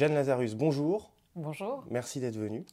Jeanne Lazarus, bonjour. Bonjour. Merci d'être venue.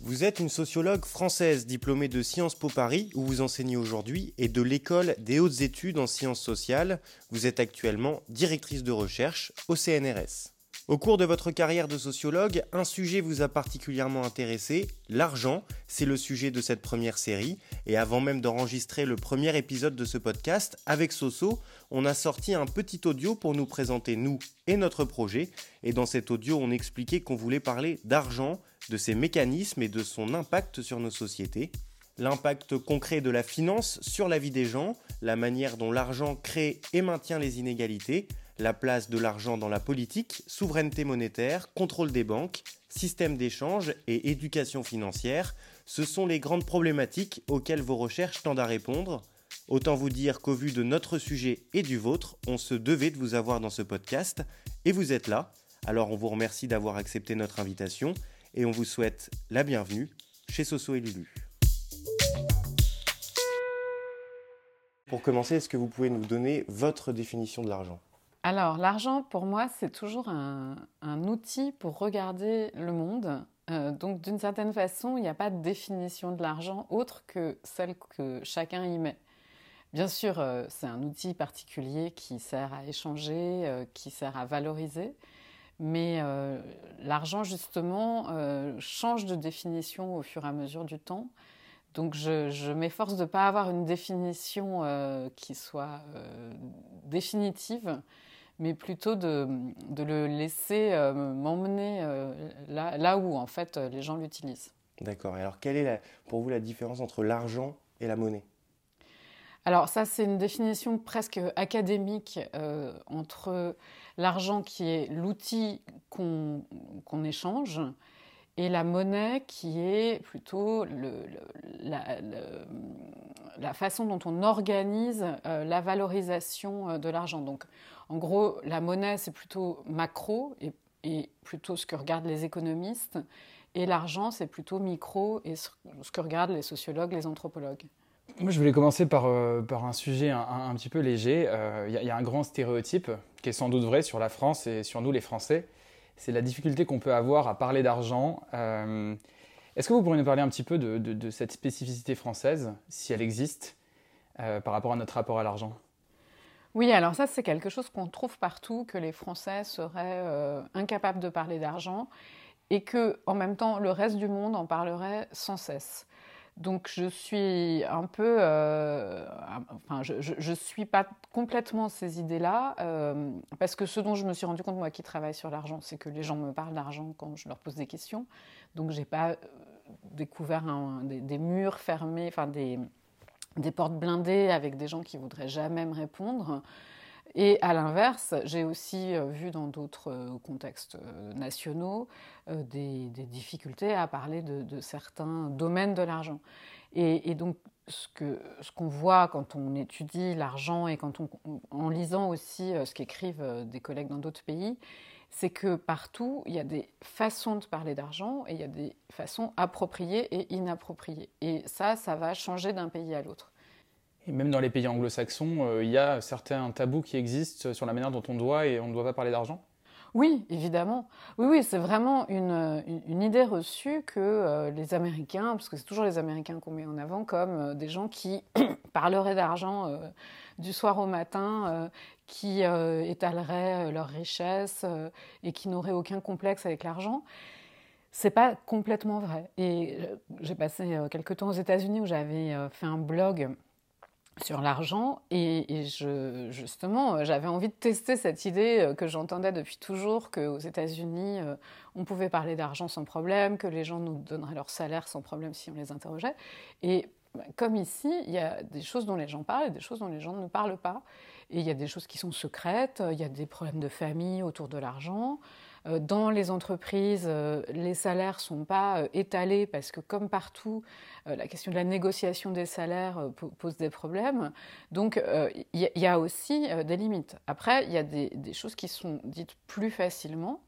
Vous êtes une sociologue française diplômée de Sciences Po Paris, où vous enseignez aujourd'hui, et de l'École des hautes études en sciences sociales. Vous êtes actuellement directrice de recherche au CNRS. Au cours de votre carrière de sociologue, un sujet vous a particulièrement intéressé, l'argent. C'est le sujet de cette première série. Et avant même d'enregistrer le premier épisode de ce podcast, avec Soso, on a sorti un petit audio pour nous présenter nous et notre projet. Et dans cet audio, on expliquait qu'on voulait parler d'argent, de ses mécanismes et de son impact sur nos sociétés. L'impact concret de la finance sur la vie des gens, la manière dont l'argent crée et maintient les inégalités, la place de l'argent dans la politique, souveraineté monétaire, contrôle des banques, système d'échange et éducation financière, ce sont les grandes problématiques auxquelles vos recherches tendent à répondre. Autant vous dire qu'au vu de notre sujet et du vôtre, on se devait de vous avoir dans ce podcast, et vous êtes là. Alors on vous remercie d'avoir accepté notre invitation, et on vous souhaite la bienvenue chez Soso et Lulu. Pour commencer, est-ce que vous pouvez nous donner votre définition de l'argent? Alors, l'argent, pour moi, c'est toujours un, outil pour regarder le monde. Euh, donc, d'une certaine façon, il n'y a pas de définition de l'argent autre que celle que chacun y met. Bien sûr, euh, c'est un outil particulier qui sert à échanger, euh, qui sert à valoriser, mais l'argent, justement, change de définition au fur et à mesure du temps. Donc je, je m'efforce de ne pas avoir une définition qui soit définitive, mais plutôt de, de le laisser euh, m'emmener euh, là, là, où en fait les gens l'utilisent. D'accord. Et alors quelle est la, pour vous la différence entre l'argent et la monnaie? Alors ça, c'est une définition presque académique euh, entre l'argent qui est l'outil qu'on échange et la monnaie qui est plutôt la, façon dont on organise la valorisation de l'argent. Donc en gros, la monnaie, c'est plutôt macro et, plutôt ce que regardent les économistes. Et l'argent, c'est plutôt micro et ce, que regardent les sociologues, les anthropologues. Moi, je voulais commencer par, euh, par un sujet un, petit peu léger. Euh, il y, a un grand stéréotype qui est sans doute vrai sur la France et sur nous, les Français. C'est la difficulté qu'on peut avoir à parler d'argent. Euh, est-ce que vous pourriez nous parler un petit peu de, cette spécificité française, si elle existe, par rapport à notre rapport à l'argent? Oui, alors ça c'est quelque chose qu'on trouve partout, que les Français seraient euh, incapables de parler d'argent et que en même temps le reste du monde en parlerait sans cesse. Donc je suis un peu, euh, enfin je, je, suis pas complètement ces idées-là euh, parce que ce dont je me suis rendu compte moi qui travaille sur l'argent, c'est que les gens me parlent d'argent quand je leur pose des questions. Donc j'ai pas découvert des, des, murs fermés, enfin des des portes blindées avec des gens qui voudraient jamais me répondre. Et à l'inverse, j'ai aussi euh, vu dans d'autres euh, contextes euh, nationaux des, difficultés à parler de, certains domaines de l'argent. Et, donc, ce qu'on voit quand on étudie l'argent et quand on, en lisant aussi ce qu'écrivent des collègues dans d'autres pays, c'est que partout, il y a des façons de parler d'argent et il y a des façons appropriées et inappropriées. Et ça, ça va changer d'un pays à l'autre. Et même dans les pays anglo-saxons, euh, il y a certains tabous qui existent sur la manière dont on doit et on ne doit pas parler d'argent oui, évidemment. Oui, oui, c'est vraiment une, idée reçue que euh, les Américains, parce que c'est toujours les Américains qu'on met en avant comme euh, des gens qui parleraient d'argent du soir au matin, qui étaleraient leur richesse et qui n'auraient aucun complexe avec l'argent. C'est pas complètement vrai. Et j'ai passé quelques temps aux États-Unis où j'avais fait un blog sur l'argent et, justement j'avais envie de tester cette idée euh, que j'entendais depuis toujours qu'aux États-Unis euh, on pouvait parler d'argent sans problème, que les gens nous donneraient leur salaire sans problème si on les interrogeait. Et bah, comme ici, il y a des choses dont les gens parlent et des choses dont les gens ne parlent pas. Et il y a des choses qui sont secrètes, il y a des problèmes de famille autour de l'argent. Euh, dans les entreprises, euh, les salaires ne sont pas euh, étalés parce que comme partout, la question de la négociation des salaires pose des problèmes. Donc il y, a aussi des limites. Après, il y a des, choses qui sont dites plus facilement.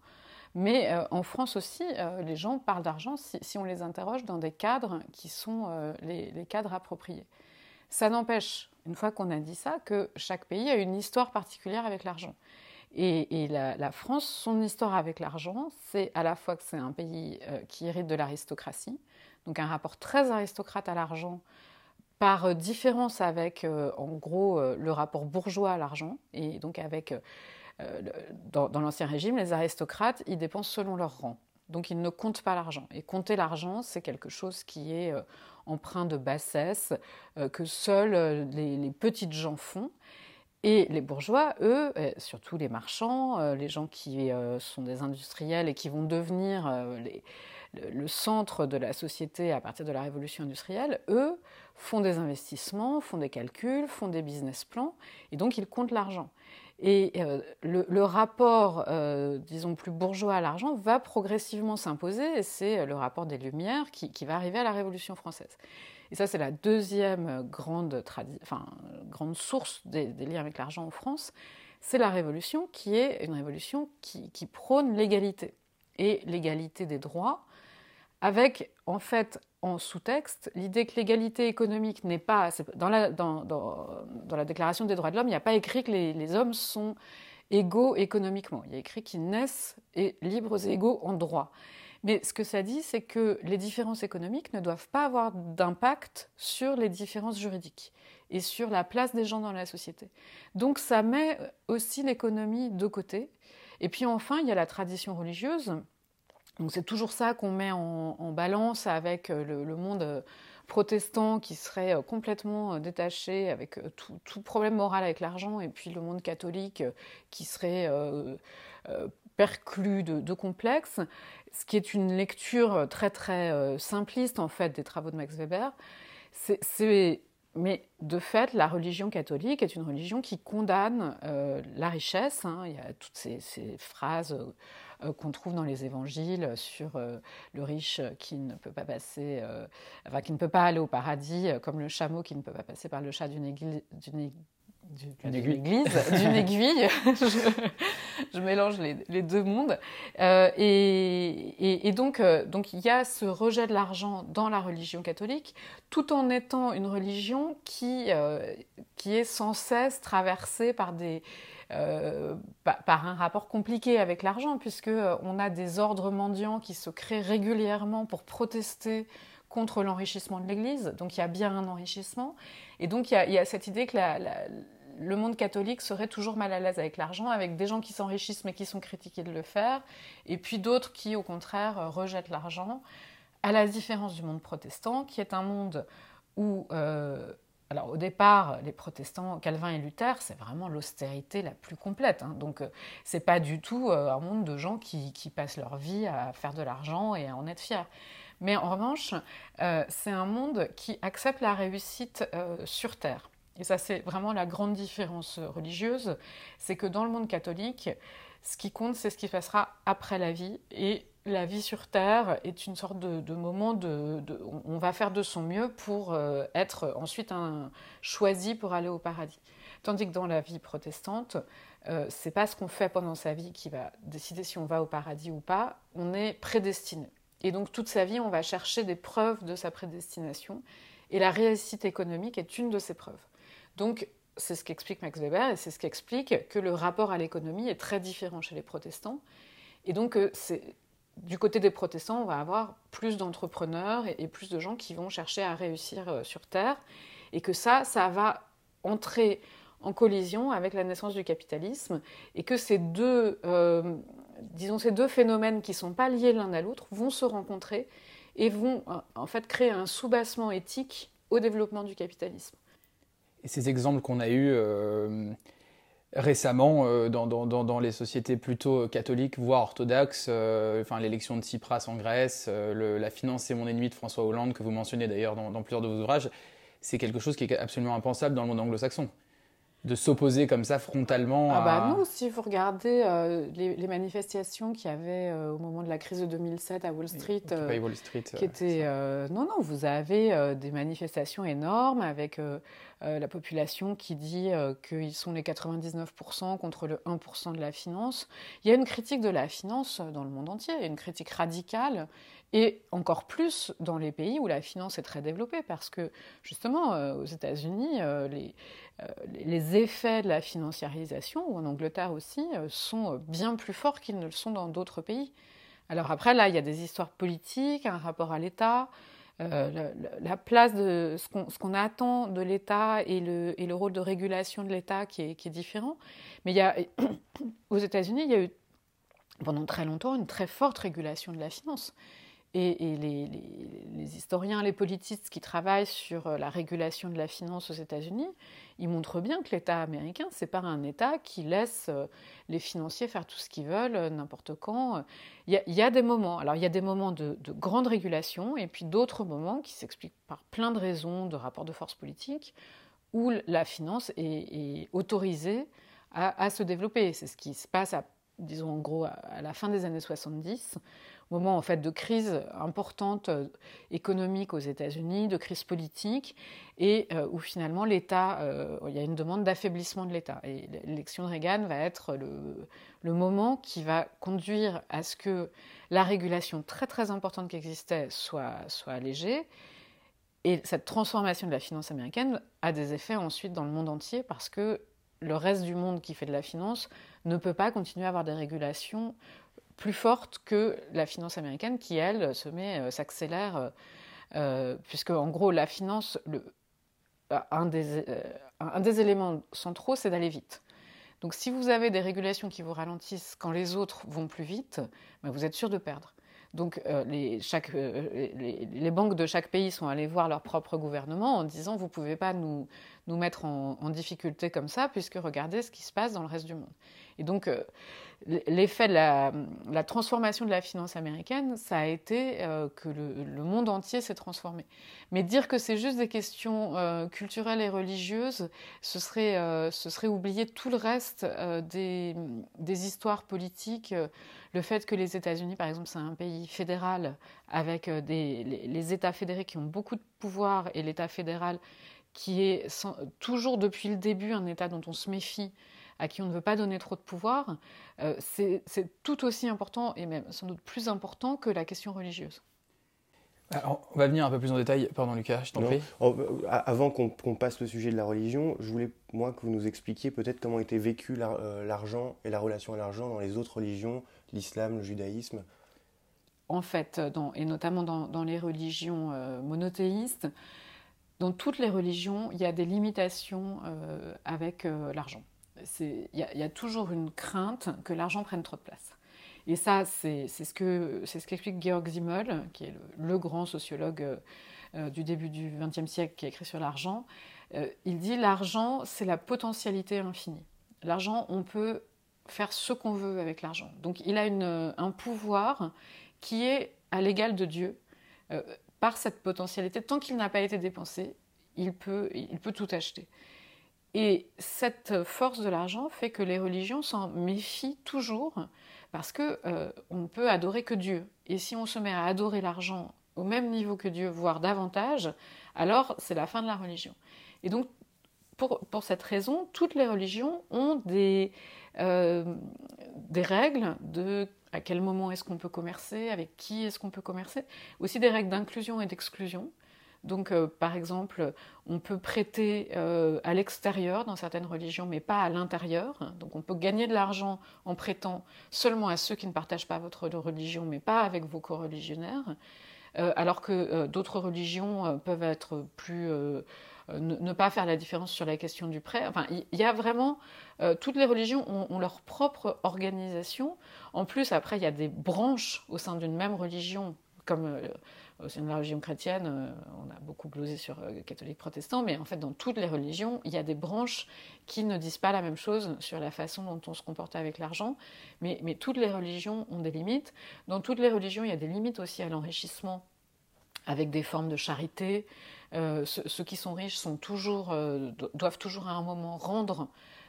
Mais en France aussi, les gens parlent d'argent si, on les interroge dans des cadres qui sont les, les, cadres appropriés. Ça n'empêche, une fois qu'on a dit ça, que chaque pays a une histoire particulière avec l'argent. Et, la, France, son histoire avec l'argent, c'est à la fois que c'est un pays euh, qui hérite de l'aristocratie, donc un rapport très aristocrate à l'argent, par différence avec, euh, en gros, euh, le rapport bourgeois à l'argent, et donc avec, dans, l'Ancien Régime, les aristocrates, ils dépensent selon leur rang. Donc ils ne comptent pas l'argent. Et compter l'argent, c'est quelque chose qui est empreint de bassesse, que seuls les petites gens font. Et les bourgeois, eux, surtout les marchands, euh, les gens qui euh, sont des industriels et qui vont devenir euh, le centre de la société à partir de la révolution industrielle, eux font des investissements, font des calculs, font des business plans, et donc ils comptent l'argent. Et le, rapport, disons, plus bourgeois à l'argent va progressivement s'imposer, et c'est le rapport des Lumières qui, va arriver à la Révolution française. Et ça, c'est la deuxième grande, grande source des, liens avec l'argent en France. C'est la Révolution qui est une révolution qui, prône l'égalité et l'égalité des droits, avec en fait en sous-texte l'idée que l'égalité économique n'est pas. Dans la, dans, dans, dans la Déclaration des droits de l'homme, il n'y a pas écrit que les, les hommes sont égaux économiquement. Il y a écrit qu'ils naissent et libres et égaux en droit. Mais ce que ça dit, c'est que les différences économiques ne doivent pas avoir d'impact sur les différences juridiques et sur la place des gens dans la société. Donc ça met aussi l'économie de côté. Et puis enfin, il y a la tradition religieuse. Donc c'est toujours ça qu'on met en, balance avec le, monde protestant qui serait complètement détaché avec tout, problème moral avec l'argent, et puis le monde catholique qui serait euh, euh, perclus de, complexes, ce qui est une lecture très très euh, simpliste en fait des travaux de Max Weber. Mais de fait, la religion catholique est une religion qui condamne euh, la richesse. Hein. Il y a toutes ces, phrases euh, qu'on trouve dans les évangiles sur le riche qui ne peut pas passer, enfin, qui ne peut pas aller au paradis, comme le chameau qui ne peut pas passer par le chat d'une église, d'une aiguille, d'une aiguille. je, mélange les, deux mondes. Euh, et, donc, euh, donc, il y a ce rejet de l'argent dans la religion catholique, tout en étant une religion qui, euh, qui est sans cesse traversée par des par un rapport compliqué avec l'argent, puisque on a des ordres mendiants qui se créent régulièrement pour protester contre l'enrichissement de l'Église. Donc il y a bien un enrichissement. Et donc il y a, cette idée que le monde catholique serait toujours mal à l'aise avec l'argent, avec des gens qui s'enrichissent mais qui sont critiqués de le faire, et puis d'autres qui, au contraire, euh, rejettent l'argent, à la différence du monde protestant, qui est un monde où, euh, alors au départ, les protestants, Calvin et Luther, c'est vraiment l'austérité la plus complète. Hein. donc, euh, c'est pas du tout un monde de gens qui, passent leur vie à faire de l'argent et à en être fiers. Mais en revanche, c'est un monde qui accepte la réussite sur Terre. Et ça, c'est vraiment la grande différence religieuse, c'est que dans le monde catholique, ce qui compte, c'est ce qui passera après la vie. Et la vie sur Terre est une sorte de, moment de, On va faire de son mieux pour euh, être ensuite choisi pour aller au paradis. Tandis que dans la vie protestante, euh, c'est pas ce qu'on fait pendant sa vie qui va décider si on va au paradis ou pas. On est prédestiné. Et donc toute sa vie, on va chercher des preuves de sa prédestination. Et la réussite économique est une de ces preuves. Donc, c'est ce qu'explique Max Weber et c'est ce qui explique que le rapport à l'économie est très différent chez les protestants. Et donc, euh, du côté des protestants, on va avoir plus d'entrepreneurs et, plus de gens qui vont chercher à réussir euh, sur Terre. Et que ça, ça va entrer en collision avec la naissance du capitalisme et que ces deux, euh, disons, ces deux phénomènes qui ne sont pas liés l'un à l'autre vont se rencontrer et vont en fait créer un soubassement éthique au développement du capitalisme. Et ces exemples qu'on a eus euh, récemment euh, dans, dans, dans, les sociétés plutôt catholiques, voire orthodoxes, euh, enfin, l'élection de Tsipras en Grèce, la finance c'est mon ennemi de François Hollande, que vous mentionnez d'ailleurs dans, plusieurs de vos ouvrages, c'est quelque chose qui est absolument impensable dans le monde anglo-saxon de s'opposer comme ça frontalement ah bah non, si vous regardez euh, les, manifestations qu'il y avait euh, au moment de la crise de 2007 à Wall Street, euh, Wall Street qui était non non, vous avez des manifestations énormes avec la population qui dit qu'ils sont les 99% contre le 1% de la finance. Il y a une critique de la finance dans le monde entier, une critique radicale Et encore plus dans les pays où la finance est très développée, parce que justement, euh, aux États-Unis, euh, les, euh, les, effets de la financiarisation, ou en Angleterre aussi, sont bien plus forts qu'ils ne le sont dans d'autres pays. Alors après, là, il y a des histoires politiques, un rapport à l'État, la, place de ce qu'on attend de l'État et le, rôle de régulation de l'État qui est, différent. Mais aux États-Unis, il y a eu pendant très longtemps une très forte régulation de la finance. Et, les, historiens, les politistes qui travaillent sur euh, la régulation de la finance aux États-Unis, ils montrent bien que l'État américain, c'est pas un État qui laisse euh, les financiers faire tout ce qu'ils veulent, euh, n'importe quand. Il y, a, des moments, alors il y a des moments de, grande régulation, et puis d'autres moments qui s'expliquent par plein de raisons, de rapports de force politique, où la finance est, autorisée à, se développer. C'est ce qui se passe, disons en gros, à la fin des années 70 moment en fait de crise importante euh, économique aux États-Unis, de crise politique, et euh, où finalement l'État, euh, il y a une demande d'affaiblissement de l'État. Et l'élection de Reagan va être le, moment qui va conduire à ce que la régulation très très importante qui existait soit, soit allégée. Et cette transformation de la finance américaine a des effets ensuite dans le monde entier parce que le reste du monde qui fait de la finance ne peut pas continuer à avoir des régulations plus forte que la finance américaine qui, elle, se met, euh, s'accélère, euh, euh, puisque en gros, la finance, un, des, éléments centraux, c'est d'aller vite. Donc si vous avez des régulations qui vous ralentissent quand les autres vont plus vite, ben, vous êtes sûr de perdre. Donc les, banques de chaque pays sont allées voir leur propre gouvernement en disant vous ne pouvez pas nous, mettre en, difficulté comme ça puisque regardez ce qui se passe dans le reste du monde. Et donc l'effet de la, transformation de la finance américaine, ça a été euh, que le, monde entier s'est transformé. Mais dire que c'est juste des questions euh, culturelles et religieuses, ce serait, euh, ce serait oublier tout le reste des, histoires politiques. le fait que les États-Unis, par exemple, c'est un pays fédéral avec les, États fédérés qui ont beaucoup de pouvoir et l'État fédéral qui est toujours depuis le début un État dont on se méfie à qui on ne veut pas donner trop de pouvoir, euh, c'est tout aussi important et même sans doute plus important que la question religieuse. Alors, on va venir un peu plus en détail. Pardon Lucas, je t'en prie. Euh, avant qu'on passe le sujet de la religion, je voulais moi que vous nous expliquiez peut-être comment était vécu euh, l'argent et la relation à l'argent dans les autres religions, l'islam, le judaïsme. En fait, et notamment dans, les religions monothéistes, dans toutes les religions, il y a des limitations avec l'argent il y, a toujours une crainte que l'argent prenne trop de place. Et ça, c'est ce que ce qu'explique Georg Simmel, qui est le, grand sociologue euh, du début du XXe siècle qui a écrit sur l'argent. Euh, il dit l'argent, c'est la potentialité infinie. L'argent, on peut faire ce qu'on veut avec l'argent. Donc il a un pouvoir qui est à l'égal de Dieu. Euh, par cette potentialité, tant qu'il n'a pas été dépensé, il peut, il peut tout acheter. Et cette force de l'argent fait que les religions s'en méfient toujours parce que euh, on ne peut adorer que Dieu. Et si on se met à adorer l'argent au même niveau que Dieu, voire davantage, alors c'est la fin de la religion. Et donc, pour, cette raison, toutes les religions ont des, euh, des règles de à quel moment est-ce qu'on peut commercer, avec qui est-ce qu'on peut commercer, aussi des règles d'inclusion et d'exclusion. Donc, euh, par exemple, on peut prêter euh, à l'extérieur dans certaines religions, mais pas à l'intérieur. Donc, on peut gagner de l'argent en prêtant seulement à ceux qui ne partagent pas votre religion, mais pas avec vos co-religionnaires. Euh, alors que d'autres religions peuvent être plus ne, pas faire la différence sur la question du prêt. Enfin, il y, a vraiment toutes les religions ont, leur propre organisation. En plus, après, il y a des branches au sein d'une même religion, comme au sein de la religion chrétienne, euh, on a beaucoup glosé sur euh, catholique protestant, mais en fait, dans toutes les religions, il y a des branches qui ne disent pas la même chose sur la façon dont on se comporte avec l'argent, mais, toutes les religions ont des limites. Dans toutes les religions, il y a des limites aussi à l'enrichissement avec des formes de charité. Euh, ceux, qui sont riches sont toujours, doivent toujours à un moment rendre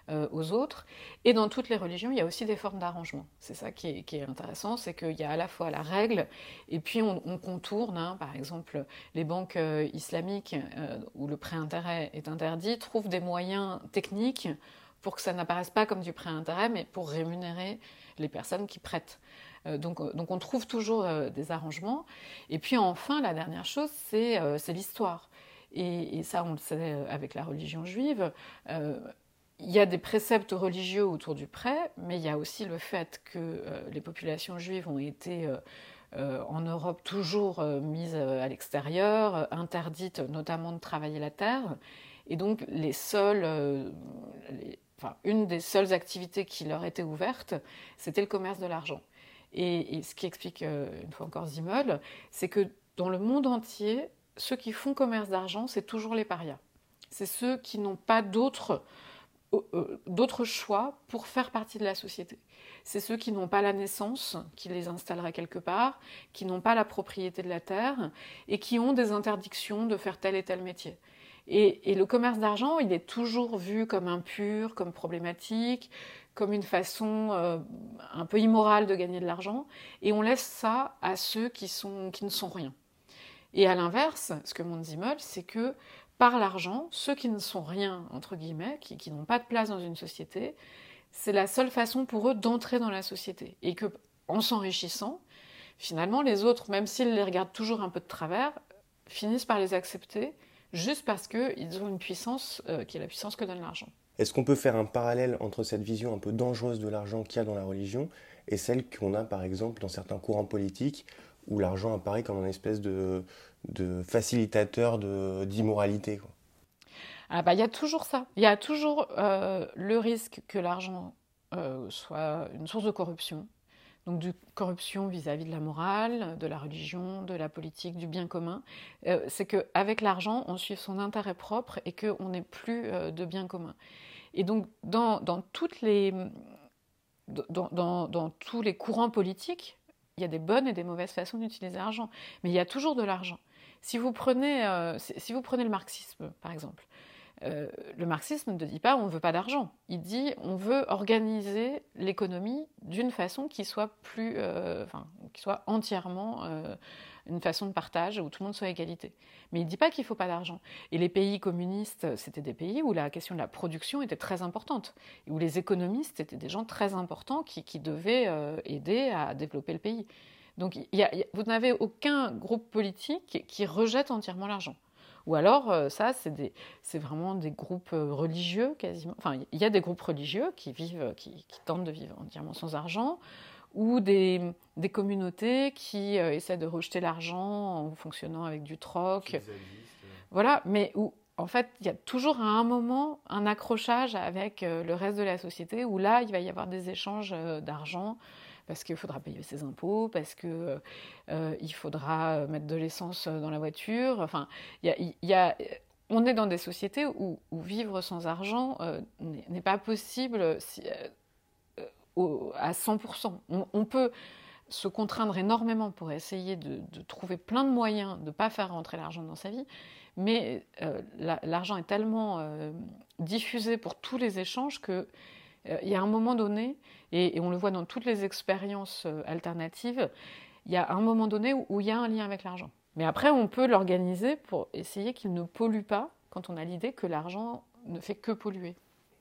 euh, aux autres. Et dans toutes les religions, il y a aussi des formes d'arrangement. C'est ça qui est, intéressant, c'est qu'il y a à la fois la règle et puis on, contourne. Hein. par exemple, les banques euh, islamiques euh, où le prêt intérêt est interdit trouvent des moyens techniques pour que ça n'apparaisse pas comme du prêt à intérêt, mais pour rémunérer les personnes qui prêtent. Donc, donc, on trouve toujours des arrangements. Et puis enfin, la dernière chose, c'est l'histoire. Et, ça, on le sait avec la religion juive. Il y a des préceptes religieux autour du prêt, mais il y a aussi le fait que les populations juives ont été euh, en Europe toujours euh, mise euh, à l'extérieur, interdite notamment de travailler la terre. Et donc les seuls, une des seules activités qui leur était ouverte, c'était le commerce de l'argent. Et, ce qui explique, une fois encore Zimmel, c'est que dans le monde entier, ceux qui font commerce d'argent, c'est toujours les parias. C'est ceux qui n'ont pas d'autres choix pour faire partie de la société c'est ceux qui n'ont pas la naissance, qui les installeraient quelque part, qui n'ont pas la propriété de la terre et qui ont des interdictions de faire tel et tel métier. Et, le commerce d'argent, il est toujours vu comme impur, comme problématique, comme une façon euh, un peu immorale de gagner de l'argent, et on laisse ça à ceux qui, ne sont rien. Et à l'inverse, ce que montre Zimmel, c'est que par l'argent, ceux qui ne sont rien, entre guillemets, qui n'ont pas de place dans une société, c'est la seule façon pour eux d'entrer dans la société. Et que, en s'enrichissant, finalement, les autres, même s'ils les regardent toujours un peu de travers, finissent par les accepter juste parce qu'ils ont une puissance euh, qui est la puissance que donne l'argent. Est-ce qu'on peut faire un parallèle entre cette vision un peu dangereuse de l'argent qu'il y a dans la religion et celle qu'on a par exemple dans certains courants politiques où l'argent apparaît comme une espèce de, de facilitateur d'immoralité ah bah, il y a toujours ça. Il y a toujours euh, le risque que l'argent euh, soit une source de corruption. Donc de corruption vis-à-vis de la morale, de la religion, de la politique, du bien commun. Euh, c'est qu'avec l'argent, on suit son intérêt propre et qu'on n'est plus de bien commun. Et donc dans, tous les courants politiques, il y a des bonnes et des mauvaises façons d'utiliser l'argent. Mais il y a toujours de l'argent. Si vous prenez, si vous prenez le marxisme, par exemple, euh, le marxisme ne dit pas on ne veut pas d'argent. Il dit on veut organiser l'économie d'une façon qui soit plus, euh, qui soit entièrement euh, une façon de partage où tout le monde soit égalité. Mais il ne dit pas qu'il ne faut pas d'argent. Et les pays communistes, c'était des pays où la question de la production était très importante, et où les économistes étaient des gens très importants qui, devaient aider à développer le pays. Donc vous n'avez aucun groupe politique qui rejette entièrement l'argent. Ou alors, euh, ça, c'est vraiment des groupes euh, religieux quasiment. Enfin, il y a des groupes religieux qui vivent, qui, tentent de vivre entièrement sans argent, ou des, communautés qui euh, essaient de rejeter l'argent en fonctionnant avec du troc. Voilà, mais où en fait, il y a toujours à un moment un accrochage avec le reste de la société où là, il va y avoir des échanges d'argent parce qu'il faudra payer ses impôts, parce qu'il euh, euh, faudra mettre de l'essence dans la voiture. Enfin, y a, on est dans des sociétés où, vivre sans argent euh, n'est pas possible si, à 100%. On, peut se contraindre énormément pour essayer de, trouver plein de moyens de ne pas faire rentrer l'argent dans sa vie, mais l'argent est tellement diffusé pour tous les échanges que euh, il y a un moment donné, et, on le voit dans toutes les expériences euh, alternatives, il y a un moment donné où, il y a un lien avec l'argent. Mais après, on peut l'organiser pour essayer qu'il ne pollue pas quand on a l'idée que l'argent ne fait que polluer.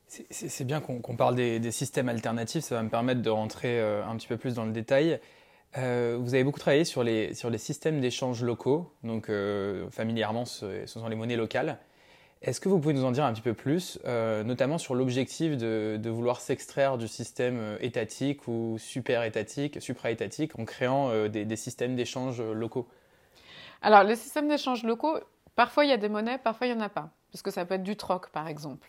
C'est bien qu'on parle des, systèmes alternatifs, ça va me permettre de rentrer euh, un petit peu plus dans le détail. vous avez beaucoup travaillé sur les, sur les systèmes d'échange locaux, donc familièrement ce, sont les monnaies locales. Est-ce que vous pouvez nous en dire un petit peu plus, euh, notamment sur l'objectif de, vouloir s'extraire du système euh, étatique ou super-étatique, supra-étatique, en créant euh, des, systèmes d'échange locaux? Alors, les systèmes d'échange locaux, parfois il y a des monnaies, parfois il n'y en a pas, parce que ça peut être du troc, par exemple.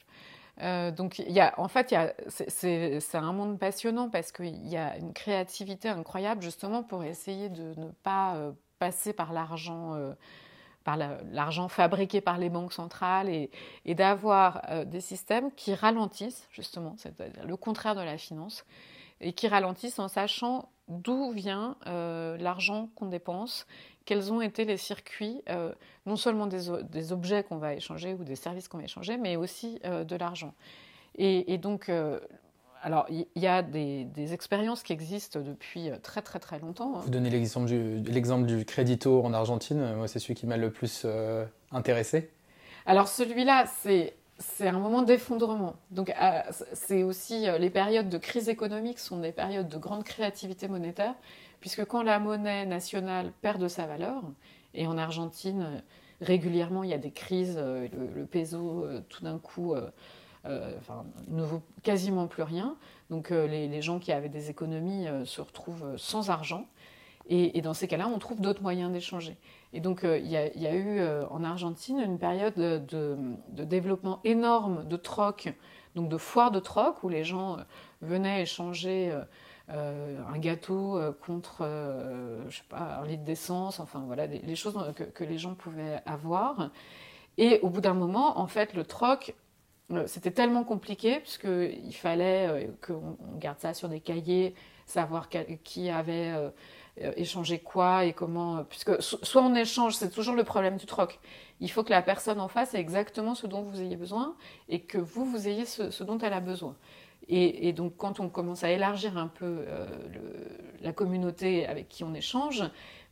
donc, en fait, c'est un monde passionnant parce qu'il y a une créativité incroyable justement pour essayer de ne pas passer par l'argent par l'argent fabriqué par les banques centrales et, d'avoir euh, des systèmes qui ralentissent, justement, c'est le contraire de la finance, et qui ralentissent en sachant d'où vient euh, l'argent qu'on dépense, quels ont été les circuits, euh, non seulement des, objets qu'on va échanger ou des services qu'on va échanger, mais aussi de l'argent. Et, donc, alors, il y, a des, expériences qui existent depuis euh, très très très longtemps. Hein. Vous donnez l'exemple du, du en Argentine. Moi, c'est celui qui m'a le plus euh, intéressé. Alors, celui-là, c'est c'est un moment d'effondrement. Donc, c'est aussi les périodes de crise économique sont des périodes de grande créativité monétaire, puisque quand la monnaie nationale perd de sa valeur, et en Argentine, régulièrement, il y a des crises, le, peso, tout d'un coup, ne vaut quasiment plus rien. Donc, les, gens qui avaient des économies se retrouvent sans argent. Et, dans ces cas-là, on trouve d'autres moyens d'échanger. Et donc, euh, il y, a eu euh, en Argentine une période de, développement énorme de troc, donc de foires de troc, où les gens euh, venaient échanger un gâteau contre, je sais pas, un litre d'essence, enfin voilà, les choses que, les gens pouvaient avoir. Et au bout d'un moment, en fait, le troc, c'était tellement compliqué, puisqu'il fallait qu'on garde ça sur des cahiers, savoir qui avait euh, échanger quoi et comment. Euh, puisque soit on échange, c'est toujours le problème du troc. Il faut que la personne en face ait exactement ce dont vous ayez besoin et que vous, vous ayez ce, dont elle a besoin. Et, donc, quand on commence à élargir un peu euh, la communauté avec qui on échange,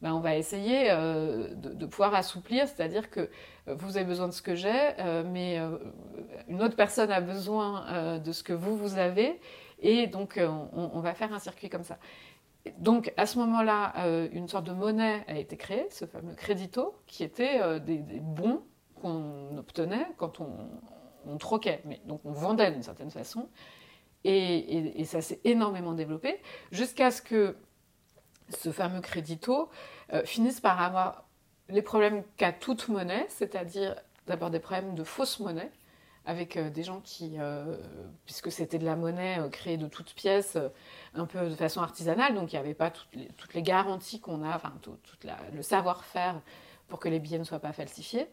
ben, on va essayer de, pouvoir assouplir, c'est-à-dire que vous avez besoin de ce que j'ai, mais une autre personne a besoin de ce que vous, vous avez, et donc on, va faire un circuit comme ça. Donc à ce moment-là, euh, une sorte de monnaie a été créée, ce fameux crédito, qui était euh, des, bons qu'on obtenait quand on, troquait, mais donc on vendait d'une certaine façon. Et, ça s'est énormément développé jusqu'à ce que ce fameux crédito euh, finisse par avoir les problèmes qu'a toute monnaie, c'est-à-dire d'abord des problèmes de fausse monnaie, avec euh, des gens qui, euh, puisque c'était de la monnaie euh, créée de toutes pièces, un peu de façon artisanale, donc il n'y avait pas toutes les, garanties qu'on a, enfin tout, le savoir-faire pour que les billets ne soient pas falsifiés.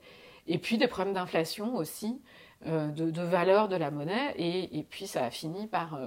Et puis des problèmes d'inflation aussi, de, valeur de la monnaie, et, puis ça a fini par,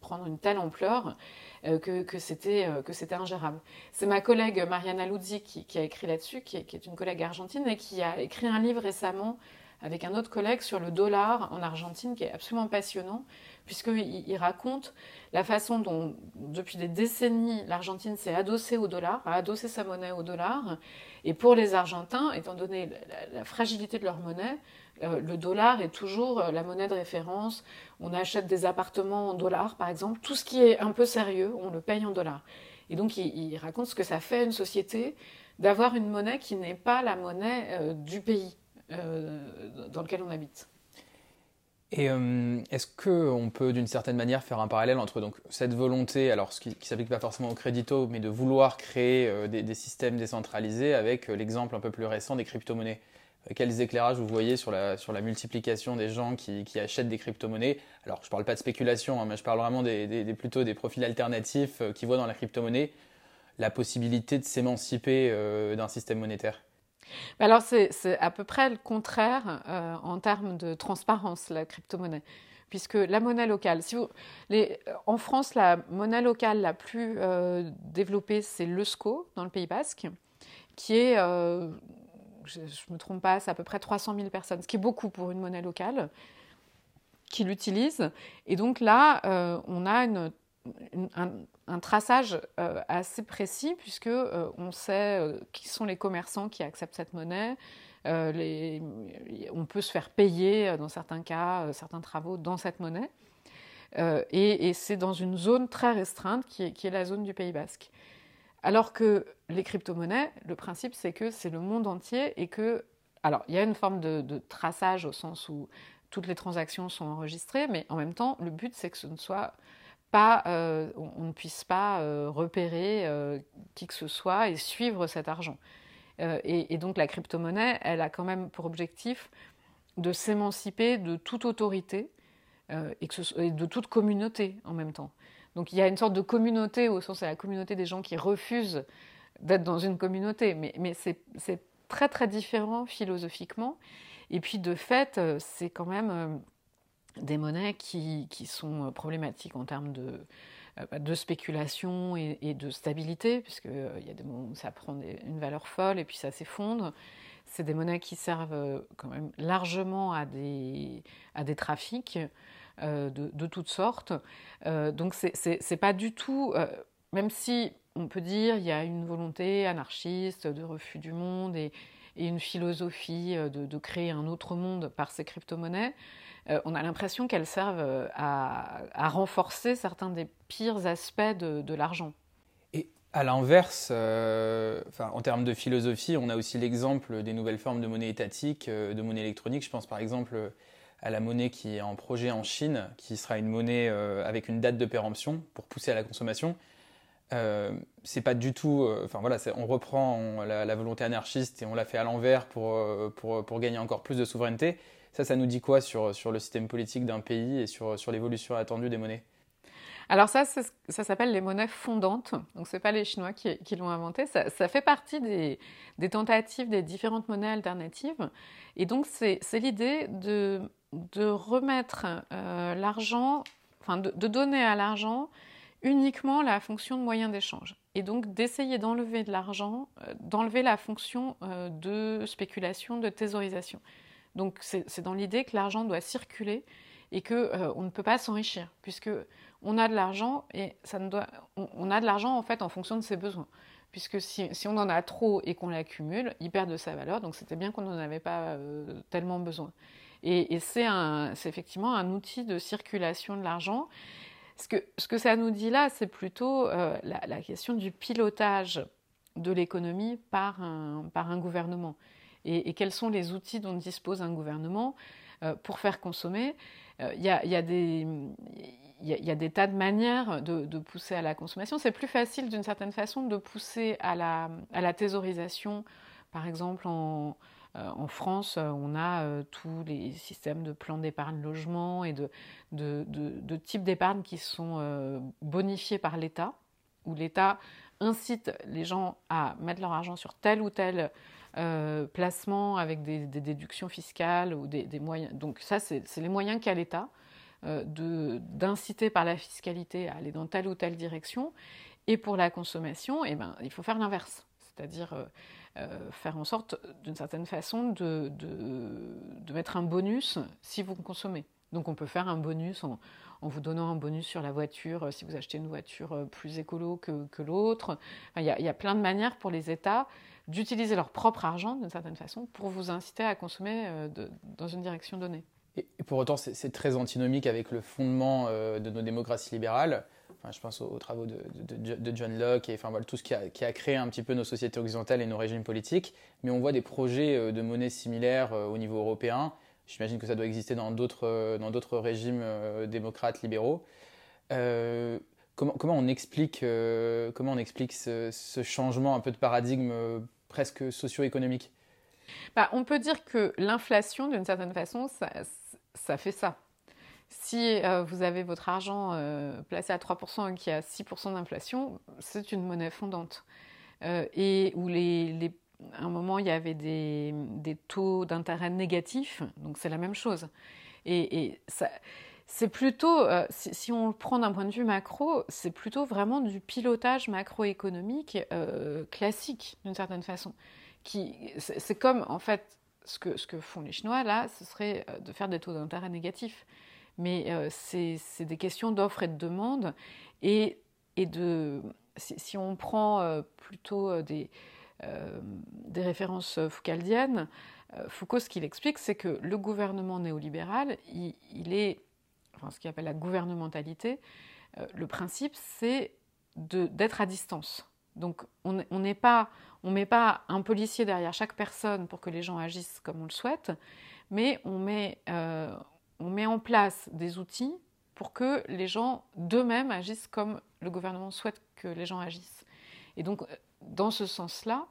prendre une telle ampleur que, que c'était ingérable. C'est ma collègue Mariana Luzzi qui, a écrit là-dessus, qui, est une collègue argentine, et qui a écrit un livre récemment avec un autre collègue sur le dollar en Argentine qui est absolument passionnant, puisqu'il raconte la façon dont, depuis des décennies, l'Argentine s'est adossée au dollar, a adossé sa monnaie au dollar. Et pour les Argentins, étant donné la, fragilité de leur monnaie, euh, le dollar est toujours euh, la monnaie de référence. On achète des appartements en dollars, par exemple. Tout ce qui est un peu sérieux, on le paye en dollars. Et donc, il, raconte ce que ça fait à une société d'avoir une monnaie qui n'est pas la monnaie euh, du pays. Euh, dans lequel on habite. Et euh, est-ce qu'on peut d'une certaine manière faire un parallèle entre donc, cette volonté, alors ce qui ne s'applique pas forcément au crédito, mais de vouloir créer euh, des, systèmes décentralisés avec l'exemple un peu plus récent des crypto-monnaies? Quels éclairages vous voyez sur la, sur la multiplication des gens qui, achètent des crypto-monnaies? Alors je ne parle pas de spéculation, hein, mais je parle vraiment des, plutôt des profils alternatifs qui voient dans la crypto-monnaie la possibilité de s'émanciper d'un système monétaire alors c'est à peu près le contraire euh, en termes de transparence, la crypto-monnaie. Puisque la monnaie locale, les, en France, la monnaie locale la plus euh, développée, c'est l'EUSCO, dans le Pays Basque, qui est, euh, je ne me trompe pas, c'est à peu près 300 000 personnes, ce qui est beaucoup pour une monnaie locale, qui l'utilisent. Et donc là, on a une un, traçage euh, assez précis puisque euh, on sait euh, qui sont les commerçants qui acceptent cette monnaie. On peut se faire payer dans certains cas certains travaux dans cette monnaie. et, c'est dans une zone très restreinte qui est, la zone du Pays Basque. Alors que les crypto-monnaies, le principe c'est que c'est le monde entier et que. Alors, il y a une forme de traçage au sens où toutes les transactions sont enregistrées, mais en même temps, le but c'est que ce ne soit euh, on, ne puisse pas euh, repérer euh, qui que ce soit et suivre cet argent. Et, donc la crypto-monnaie, elle a quand même pour objectif de s'émanciper de toute autorité et, de toute communauté en même temps. Donc il y a une sorte de communauté au sens de la communauté des gens qui refusent d'être dans une communauté, mais c'est très très différent philosophiquement. Et puis de fait, c'est quand même des monnaies qui, sont euh, problématiques en termes de, euh, de spéculation et, de stabilité, puisque euh, il y a des moments où ça prend une valeur folle et puis ça s'effondre. C'est des monnaies qui servent quand même largement à des, à des trafics de, de, toutes sortes. donc c'est pas du tout, même si on peut dire il y a une volonté anarchiste de refus du monde et, et une philosophie de, créer un autre monde par ces crypto-monnaies, on a l'impression qu'elles servent à, renforcer certains des pires aspects de, l'argent. Et à l'inverse, en termes de philosophie, on a aussi l'exemple des nouvelles formes de monnaie étatique, de monnaie électronique. Je pense par exemple à la monnaie qui est en projet en Chine, qui sera une monnaie euh, avec une date de péremption pour pousser à la consommation. Euh, c'est pas du tout. Euh, enfin voilà, on reprend la, volonté anarchiste et on la fait à l'envers euh, pour, gagner encore plus de souveraineté. Ça, ça nous dit quoi sur, sur le système politique d'un pays et sur, sur l'évolution attendue des monnaies? Alors ça, ça s'appelle les monnaies fondantes. Donc c'est pas les Chinois qui, qui l'ont inventé. Ça, ça, fait partie des, des, tentatives des différentes monnaies alternatives. Et donc c'est l'idée de de remettre euh, l'argent, enfin de, donner à l'argent uniquement la fonction de moyen d'échange. Et donc d'essayer d'enlever de l'argent, euh, d'enlever la fonction euh, de spéculation, de thésaurisation. Donc c'est dans l'idée que l'argent doit circuler et que on ne peut pas s'enrichir puisque on a de l'argent et ça ne doit, on, a de l'argent en fait en fonction de ses besoins. Puisque si, on en a trop et qu'on l'accumule, il perd de sa valeur. Donc c'était bien qu'on n'en avait pas tellement besoin. Et, c'est effectivement un outil de circulation de l'argent. Ce que, ce ça nous dit là, c'est plutôt euh, la, question du pilotage de l'économie par un gouvernement. Et, quels sont les outils dont dispose un gouvernement euh, pour faire consommer? Euh, Il y, a, y, a des, tas de manières de, pousser à la consommation. C'est plus facile d'une certaine façon de pousser à la, à thésaurisation, par exemple en, euh, France, euh, on a euh, tous les systèmes de plans d'épargne logement et de, types d'épargne qui sont bonifiés par l'État, où l'État incite les gens à mettre leur argent sur tel ou tel placement avec des, déductions fiscales ou des, moyens. Donc ça, c'est les moyens qu'a l'État d'inciter par la fiscalité à aller dans telle ou telle direction. Et pour la consommation, eh ben, il faut faire l'inverse. C'est-à-dire euh, faire en sorte, d'une certaine façon, de, de, mettre un bonus si vous consommez. Donc on peut faire un bonus en, vous donnant un bonus sur la voiture euh, si vous achetez une voiture euh, plus écolo que, l'autre. Il y, a plein de manières pour les États d'utiliser leur propre argent, d'une certaine façon, pour vous inciter à consommer de, dans une direction donnée. Et pour autant, c'est très antinomique avec le fondement de nos démocraties libérales je pense aux, travaux de, John Locke et enfin, tout ce qui a, créé un petit peu nos sociétés occidentales et nos régimes politiques. Mais on voit des projets euh, de monnaie similaires euh, au niveau européen. J'imagine que ça doit exister dans d'autres, euh, régimes démocrates libéraux. comment, comment, on explique, comment on explique ce, changement un peu de paradigme presque socio-économique bah, On peut dire que l'inflation, d'une certaine façon, ça, ça fait ça. Si euh, vous avez votre argent euh, placé à 3% et qu'il y a 6% d'inflation, c'est une monnaie fondante. Euh, et où les, à un moment, il y avait des, taux d'intérêt négatifs, donc c'est la même chose. Et, c'est plutôt, si, on le prend d'un point de vue macro, c'est plutôt vraiment du pilotage macroéconomique classique, d'une certaine façon. C'est comme, en fait, ce que, font les Chinois, là, ce serait de faire des taux d'intérêt négatifs mais euh, c'est des questions d'offre et de demande. Et, si, on prend euh, plutôt euh, des, des références foucaldiennes, Foucault, ce qu'il explique, c'est que le gouvernement néolibéral, il, est, enfin, ce qu'il appelle la gouvernementalité, le principe, c'est d'être à distance. Donc on n'est pas, on met pas un policier derrière chaque personne pour que les gens agissent comme on le souhaite, mais on met, on met en place des outils pour que les gens d'eux-mêmes agissent comme le gouvernement souhaite que les gens agissent. Et donc, dans ce sens-là,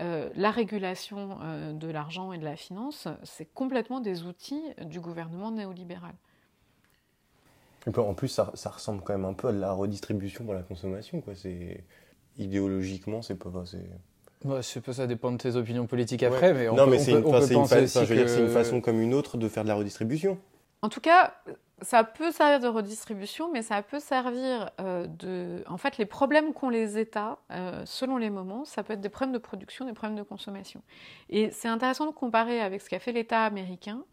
euh, la régulation euh, de l'argent et de la finance, c'est complètement des outils du gouvernement néolibéral. En plus, ça, ressemble quand même un peu à la redistribution pour la consommation. Quoi. Idéologiquement, c'est pas... Ouais, je sais pas, ça dépend de tes opinions politiques après, mais on non, mais c'est une, une, façon comme une autre de faire de la redistribution. En tout cas, ça peut servir de redistribution, mais ça peut servir euh, de... En fait, les problèmes qu'ont les États, euh, selon les moments, ça peut être des problèmes de production, des problèmes de consommation. Et c'est intéressant de comparer avec ce qu'a fait l'État américain.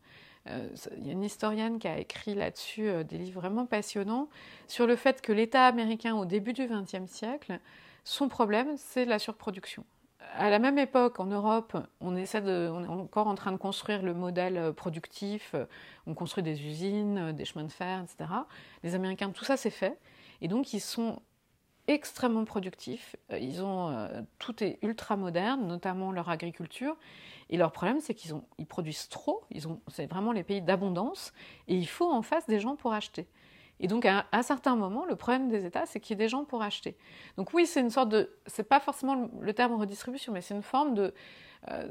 Euh, il y a une historienne qui a écrit là-dessus des livres vraiment passionnants sur le fait que l'État américain, au début du XXe siècle, son problème, c'est la surproduction. à la même époque, en Europe, on, essaie est encore en train de construire le modèle productif. On construit des usines, des chemins de fer, etc. Les Américains, tout ça c'est fait. Et donc, ils sont extrêmement productifs. Ils ont, tout est ultra moderne, notamment leur agriculture. Et leur problème, c'est qu'ils ils produisent trop. Ils ont, c'est vraiment les pays d'abondance. Et il faut en face des gens pour acheter. Et donc, à un certain moment, le problème des États, c'est qu'il y ait des gens pour acheter. Donc oui, c'est une sorte de... C'est pas forcément le terme redistribution, mais c'est une forme de, euh,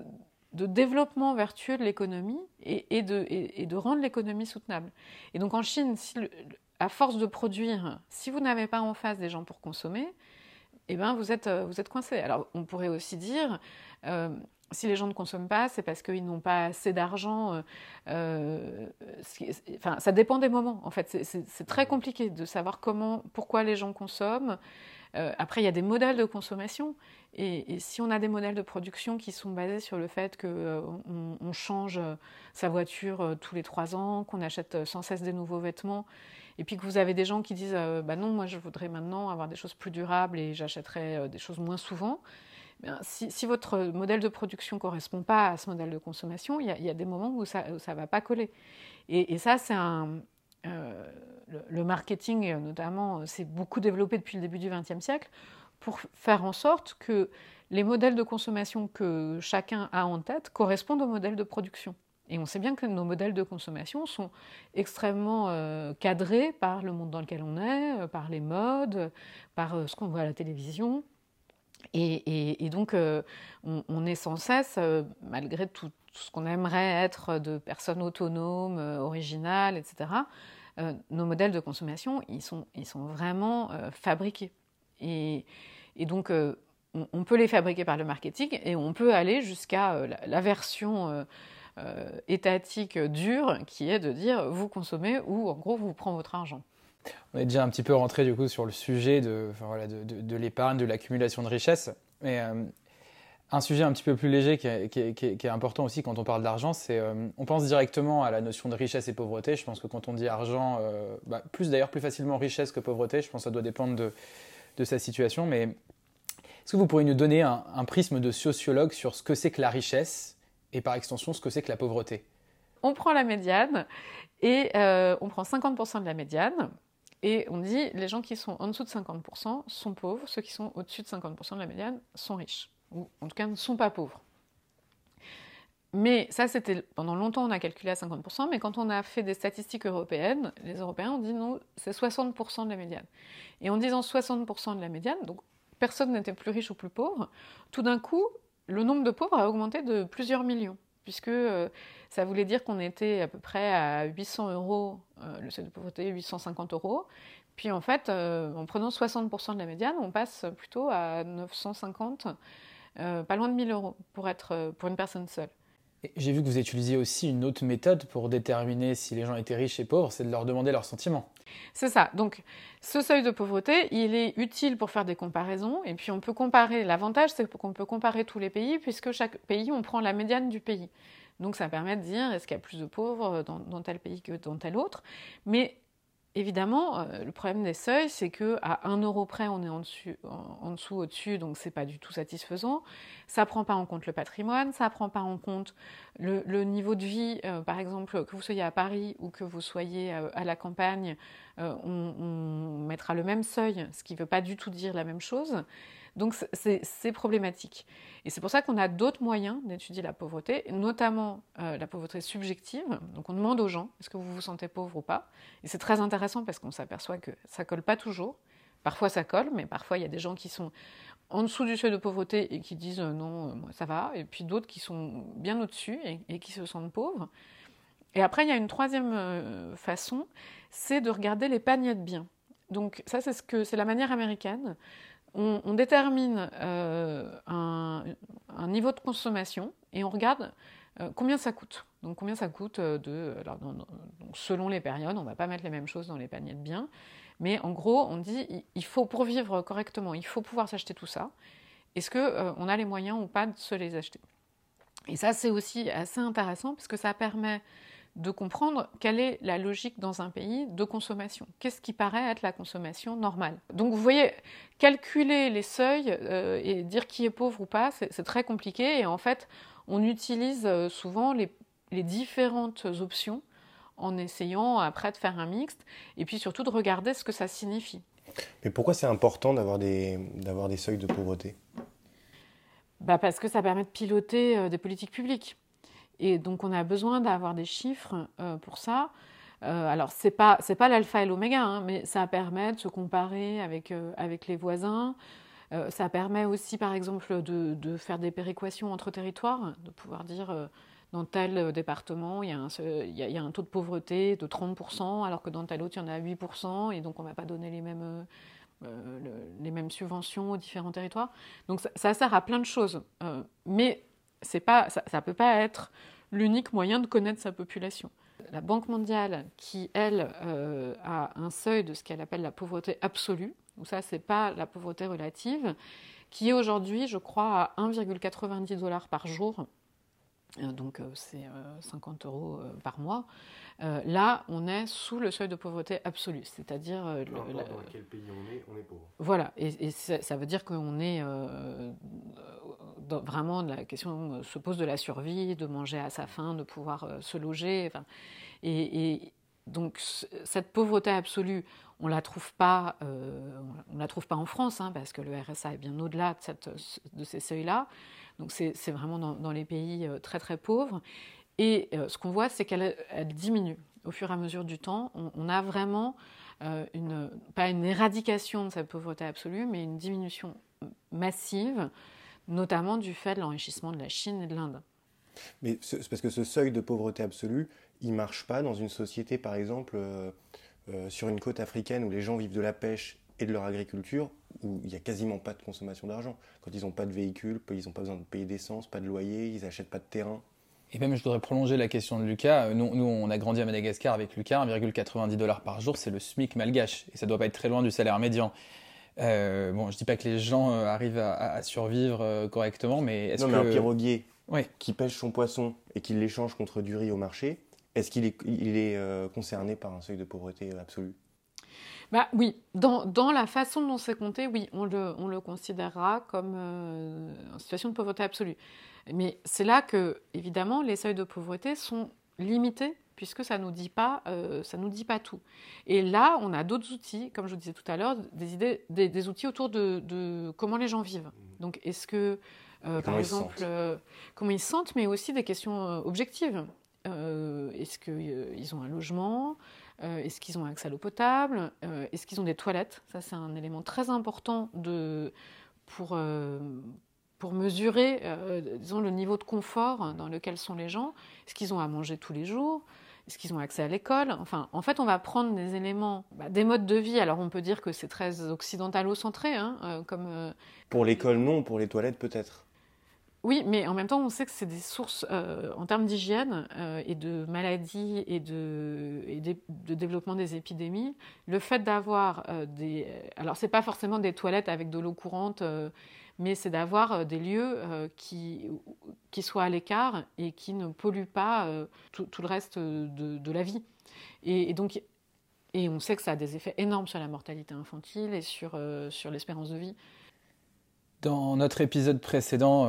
de développement vertueux de l'économie et, de, et, de, rendre l'économie soutenable. Et donc en Chine, si à force de produire, si vous n'avez pas en face des gens pour consommer, eh ben vous êtes, vous êtes coincé. Alors on pourrait aussi dire... Euh, si les gens ne consomment pas, c'est parce qu'ils n'ont pas assez d'argent. Euh, euh, enfin, ça dépend des moments. En fait, c'est très compliqué de savoir comment, pourquoi les gens consomment. Euh, après, il y a des modèles de consommation. Et, si on a des modèles de production qui sont basés sur le fait qu'on on change sa voiture tous les trois ans, qu'on achète sans cesse des nouveaux vêtements, et puis que vous avez des gens qui disent bah non, moi je voudrais maintenant avoir des choses plus durables et j'achèterai des choses moins souvent, si, votre modèle de production ne correspond pas à ce modèle de consommation, il y, a, des moments où ça ne va pas coller. Et, ça, c'est un. Euh, le, marketing, notamment, s'est beaucoup développé depuis le début du XXe siècle pour faire en sorte que les modèles de consommation que chacun a en tête correspondent aux modèles de production. Et on sait bien que nos modèles de consommation sont extrêmement euh, cadrés par le monde dans lequel on est, euh, par les modes, par ce qu'on voit à la télévision. Et, donc, euh, on, est sans cesse, euh, malgré tout, ce qu'on aimerait être de personnes autonomes, euh, originales, etc., nos modèles de consommation, ils sont, ils sont vraiment fabriqués. Et, donc, on, peut les fabriquer par le marketing et on peut aller jusqu'à la, version étatique dure qui est de dire vous consommez ou en gros vous prenez votre argent. On est déjà un petit peu rentré du coup sur le sujet de, de, l'épargne, de l'accumulation de richesses. Mais euh, un sujet un petit peu plus léger qui est, important aussi quand on parle d'argent, c'est euh, on pense directement à la notion de richesse et pauvreté. Je pense que quand on dit argent, euh, bah, plus d'ailleurs plus facilement richesse que pauvreté, je pense que ça doit dépendre de, sa situation. Mais est-ce que vous pourriez nous donner un, un prisme de sociologue sur ce que c'est que la richesse et par extension ce que c'est que la pauvreté? On prend la médiane et on prend 50% de la médiane et on dit les gens qui sont en dessous de 50% sont pauvres, ceux qui sont au-dessus de 50% de la médiane sont riches, ou en tout cas ne sont pas pauvres. Mais ça, c'était pendant longtemps, on a calculé à 50%, mais quand on a fait des statistiques européennes, les Européens ont dit non, c'est 60% de la médiane. Et en disant 60% de la médiane, donc personne n'était plus riche ou plus pauvre, tout d'un coup, le nombre de pauvres a augmenté de plusieurs millions puisque euh, ça voulait dire qu'on était à peu près à 800 euros, euh, le seuil de pauvreté 850 euros. Puis en fait, euh, en prenant 60% de la médiane, on passe plutôt à 950, pas loin de 1000 euros pour, être, pour une personne seule. J'ai vu que vous utilisiez aussi une autre méthode pour déterminer si les gens étaient riches et pauvres, c'est de leur demander leurs sentiments. C'est ça. Donc, ce seuil de pauvreté, il est utile pour faire des comparaisons. Et puis, on peut comparer. L'avantage, c'est qu'on peut comparer tous les pays, puisque chaque pays, on prend la médiane du pays. Donc, ça permet de dire est-ce qu'il y a plus de pauvres dans, dans tel pays que dans tel autre? Mais Évidemment, euh, le problème des seuils, c'est que à 1 euro près, on est en, dessous, au-dessus, donc c'est pas du tout satisfaisant. Ça prend pas en compte le patrimoine, ça prend pas en compte le, niveau de vie. Euh, par exemple, que vous soyez à Paris ou que vous soyez euh, à la campagne, on, on, mettra le même seuil, ce qui ne veut pas du tout dire la même chose. Donc c'est problématique. Et c'est pour ça qu'on a d'autres moyens d'étudier la pauvreté, notamment euh, la pauvreté subjective. Donc on demande aux gens, est-ce que vous vous sentez pauvre ou pas? Et c'est très intéressant parce qu'on s'aperçoit que ça colle pas toujours. Parfois ça colle, mais parfois il y a des gens qui sont en dessous du seuil de pauvreté et qui disent euh, non, euh, ça va, et puis d'autres qui sont bien au-dessus et, qui se sentent pauvres. Et après, il y a une troisième façon, c'est de regarder les paniers de biens. Donc ça, c'est ce que c'est la manière américaine on, détermine euh, un, niveau de consommation et on regarde euh, combien ça coûte. Donc combien ça coûte euh, de... selon les périodes, on ne va pas mettre les mêmes choses dans les paniers de biens, mais en gros, on dit il faut pour vivre correctement, il faut pouvoir s'acheter tout ça. Est-ce qu'on a les moyens ou pas de se les acheter? Et ça, c'est aussi assez intéressant parce que ça permet de comprendre quelle est la logique dans un pays de consommation. Qu'est-ce qui paraît être la consommation normale? Donc vous voyez, calculer les seuils euh, et dire qui est pauvre ou pas, c'est très compliqué. Et en fait, on utilise euh, souvent les, différentes options en essayant après de faire un mixte et puis surtout de regarder ce que ça signifie. Mais pourquoi c'est important d'avoir des, des seuils de pauvreté? Bah Parce que ça permet de piloter euh, des politiques publiques. Et donc on a besoin d'avoir des chiffres euh, pour ça. Euh, alors c'est pas pas l'alpha et l'oméga, hein, mais ça permet de se comparer avec euh, avec les voisins. ça permet aussi par exemple de, faire des péréquations entre territoires, de pouvoir dire dans tel département il y, a un, il, y a, un taux de pauvreté de 30%, alors que dans tel autre il y en a 8%, et donc on ne va pas donner les mêmes les mêmes subventions aux différents territoires. Donc ça sert à plein de choses, mais pas, ça ne peut pas être l'unique moyen de connaître sa population. La Banque mondiale, qui, elle, euh, a un seuil de ce qu'elle appelle la pauvreté absolue, donc ça, c'est pas la pauvreté relative, qui est aujourd'hui, je crois, à 1,90 dollars par jour, donc euh, c'est 50 euros par mois. Euh, là, on est sous le seuil de pauvreté absolue, c'est-à-dire. Euh, dans quel pays on est, on est pauvre. Voilà, et, ça, veut dire qu'on est euh, vraiment la question se pose de la survie, de manger à sa faim, de pouvoir se loger, et, donc cette pauvreté absolue, on la trouve pas, on la trouve pas en France, hein, parce que le RSA est bien au-delà de, de, ces seuils-là. Donc c'est vraiment dans, les pays très très pauvres. Et euh, ce qu'on voit, c'est qu'elle diminue au fur et à mesure du temps. On, a vraiment euh, une, pas une éradication de cette pauvreté absolue, mais une diminution massive, notamment du fait de l'enrichissement de la Chine et de l'Inde. Mais c'est parce que ce seuil de pauvreté absolue, il marche pas dans une société, par exemple, euh, sur une côte africaine où les gens vivent de la pêche et de leur agriculture, où il n'y a quasiment pas de consommation d'argent. Quand ils n'ont pas de véhicule, ils n'ont pas besoin de payer d'essence, pas de loyer, ils n'achètent pas de terrain. Et même, je voudrais prolonger la question de Lucas. Nous, nous on a grandi à Madagascar avec Lucas, 1,90 dollars par jour, c'est le SMIC malgache. Et ça ne doit pas être très loin du salaire médian. Euh, bon, je dis pas que les gens euh, arrivent à, survivre euh, correctement, mais est-ce que... Non, mais un piroguier qui pêche son poisson et qui l'échange contre du riz au marché, est-ce qu'il est, il est concerné par un seuil de pauvreté absolu bah oui, dans, dans, la façon dont c'est compté, oui, on le, on le considérera comme une situation de pauvreté absolue. Mais c'est là que, évidemment, les seuils de pauvreté sont limités puisque ça ne nous, dit pas, euh, ça nous dit pas tout. Et là, on a d'autres outils, comme je vous disais tout à l'heure, des, idées, des, outils autour de, comment les gens vivent. Donc, est-ce que, euh, par exemple, euh, comment ils se sentent, mais aussi des questions objectives. est-ce qu'ils ont un logement? Est-ce qu'ils ont accès à l'eau potable? Est-ce qu'ils ont des toilettes? Ça, c'est un élément très important pour, pour mesurer, euh, le niveau de confort dans lequel sont les gens. Est-ce qu'ils ont à manger tous les jours? Est-ce qu'ils ont accès à l'école? Enfin, en fait, on va prendre des éléments, bah, des modes de vie. Alors, on peut dire que c'est très occidentalo-centré, hein, euh, comme. Euh, pour l'école, non. Pour les toilettes, peut-être. Oui, mais en même temps, on sait que c'est des sources en termes d'hygiène et de maladies et de, et développement des épidémies. Le fait d'avoir des. Alors, c'est pas forcément des toilettes avec de l'eau courante mais c'est d'avoir euh, des lieux euh, qui, qui soient à l'écart et qui ne polluent pas euh, tout, le reste de, la vie. Et, donc, et on sait que ça a des effets énormes sur la mortalité infantile et sur, sur l'espérance de vie. Dans notre épisode précédent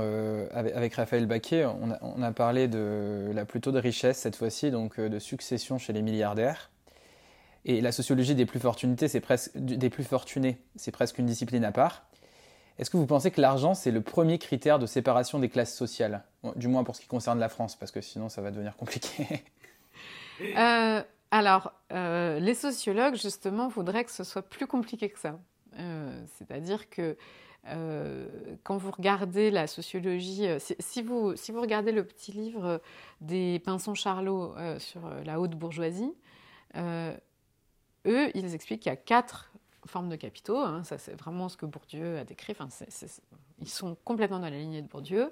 avec, Raphaël Baquet, on a, parlé de la plutôt de richesse cette fois-ci, donc de succession chez les milliardaires. Et la sociologie des plus fortunés, c'est presque presque une discipline à part. Est-ce que vous pensez que l'argent, c'est le premier critère de séparation des classes sociales? Du moins pour ce qui concerne la France, parce que sinon ça va devenir compliqué. Euh, alors, euh, les sociologues, justement, voudraient que ce soit plus compliqué que ça. Euh, c'est-à-dire que quand vous regardez la sociologie, si, vous, si vous regardez le petit livre des Pinson Charlot sur la haute bourgeoisie, eux, ils expliquent qu'il y a quatre forme de capitaux. Hein, ça, c'est vraiment ce que Bourdieu a décrit. Enfin, ils sont complètement dans la lignée de Bourdieu.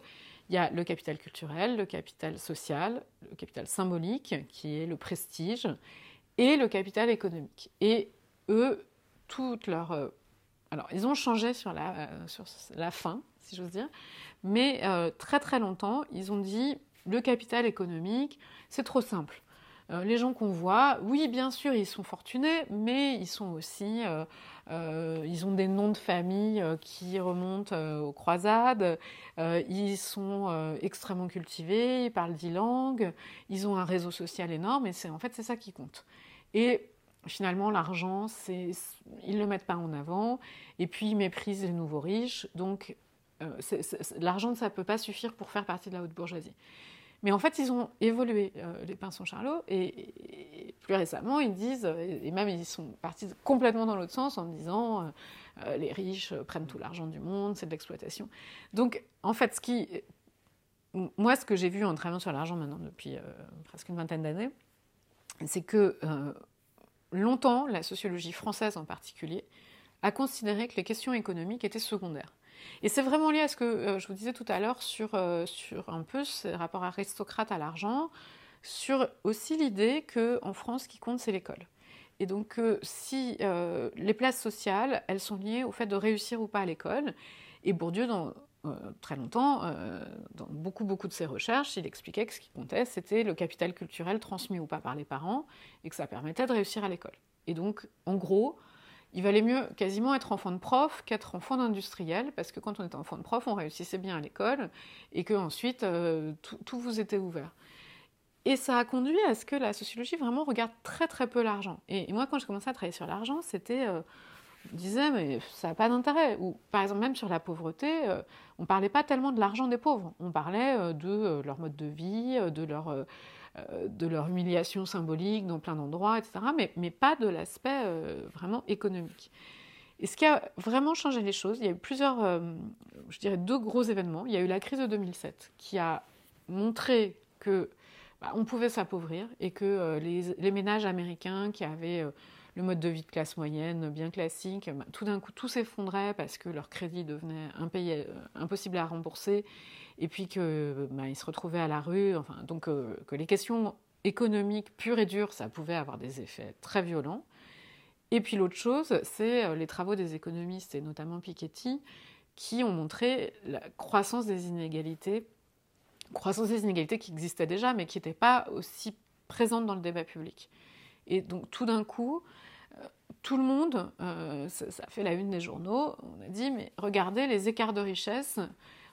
Il y a le capital culturel, le capital social, le capital symbolique, qui est le prestige, et le capital économique. Et eux, toute leur. Euh, alors, ils ont changé sur la, euh, sur la fin, si j'ose dire, mais euh, très très longtemps, ils ont dit le capital économique, c'est trop simple. les gens qu'on voit, oui, bien sûr, ils sont fortunés, mais ils sont aussi, ils ont des noms de famille qui remontent aux croisades, ils sont extrêmement cultivés, ils parlent dix langues, ils ont un réseau social énorme, et c'est en fait c'est ça qui compte. Et finalement, l'argent, ils ne le mettent pas en avant, et puis ils méprisent les nouveaux riches. Donc, euh, l'argent, ça ne peut pas suffire pour faire partie de la haute bourgeoisie. Mais en fait, ils ont évolué, euh, les Pinsons Charlot, et, plus récemment, ils disent, et même ils sont partis complètement dans l'autre sens en disant euh, les riches prennent tout l'argent du monde, c'est de l'exploitation. Donc, en fait, ce qui, moi, ce que j'ai vu en travaillant sur l'argent maintenant depuis presque une vingtaine d'années, c'est que longtemps, la sociologie française en particulier, a considéré que les questions économiques étaient secondaires. Et c'est vraiment lié à ce que euh, je vous disais tout à l'heure sur, euh, sur un peu ce rapport aristocrate à l'argent, sur aussi l'idée qu'en France, ce qui compte, c'est l'école. Et donc, si euh, les places sociales, elles sont liées au fait de réussir ou pas à l'école, et Bourdieu, dans euh, très longtemps, euh, dans beaucoup, beaucoup de ses recherches, il expliquait que ce qui comptait, c'était le capital culturel transmis ou pas par les parents, et que ça permettait de réussir à l'école. Et donc, en gros, il valait mieux quasiment être enfant de prof qu'être enfant d'industriel, parce que quand on était enfant de prof, on réussissait bien à l'école, et que ensuite euh, tout, vous était ouvert. Et ça a conduit à ce que la sociologie vraiment regarde très très peu l'argent. Et, moi, quand j'ai commencé à travailler sur l'argent, c'était disait mais ça n'a pas d'intérêt. Ou par exemple même sur la pauvreté, euh, on ne parlait pas tellement de l'argent des pauvres, on parlait euh, de euh, leur mode de vie, de leur, de leur humiliation symbolique dans plein d'endroits, etc. Mais, mais, pas de l'aspect vraiment économique. Et ce qui a vraiment changé les choses, il y a eu plusieurs, je dirais deux gros événements. Il y a eu la crise de 2007 qui a montré que bah, on pouvait s'appauvrir et que les, les, ménages américains qui avaient le mode de vie de classe moyenne bien classique, bah, tout d'un coup tout s'effondrait parce que leur crédit devenait euh, impossible à rembourser et puis qu'ils bah, se retrouvaient à la rue, enfin, donc euh, que les questions économiques pures et dures, ça pouvait avoir des effets très violents. Et puis l'autre chose, c'est euh, les travaux des économistes et notamment Piketty qui ont montré la croissance des inégalités, croissance des inégalités qui existait déjà mais qui n'étaient pas aussi présentes dans le débat public. Et donc tout d'un coup, tout le monde, euh, ça, fait la une des journaux, on a dit, mais regardez les écarts de richesse.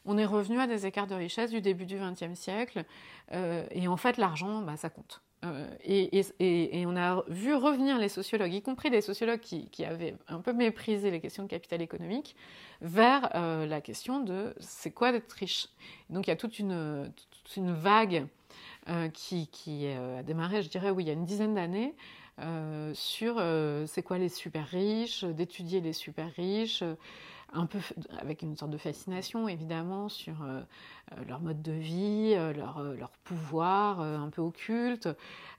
On est revenu à des écarts de richesse du début du XXe siècle. Euh, et en fait, l'argent, bah, ça compte. Euh, et, on a vu revenir les sociologues, y compris des sociologues qui, avaient un peu méprisé les questions de capital économique, vers la question de c'est quoi d'être riche. Donc il y a toute une, une vague qui, qui a démarré, je dirais, oui, il y a une dizaine d'années, euh, sur euh, c'est quoi les super riches, d'étudier les super riches, un peu avec une sorte de fascination évidemment sur euh, leur mode de vie, leur, pouvoir un peu occulte,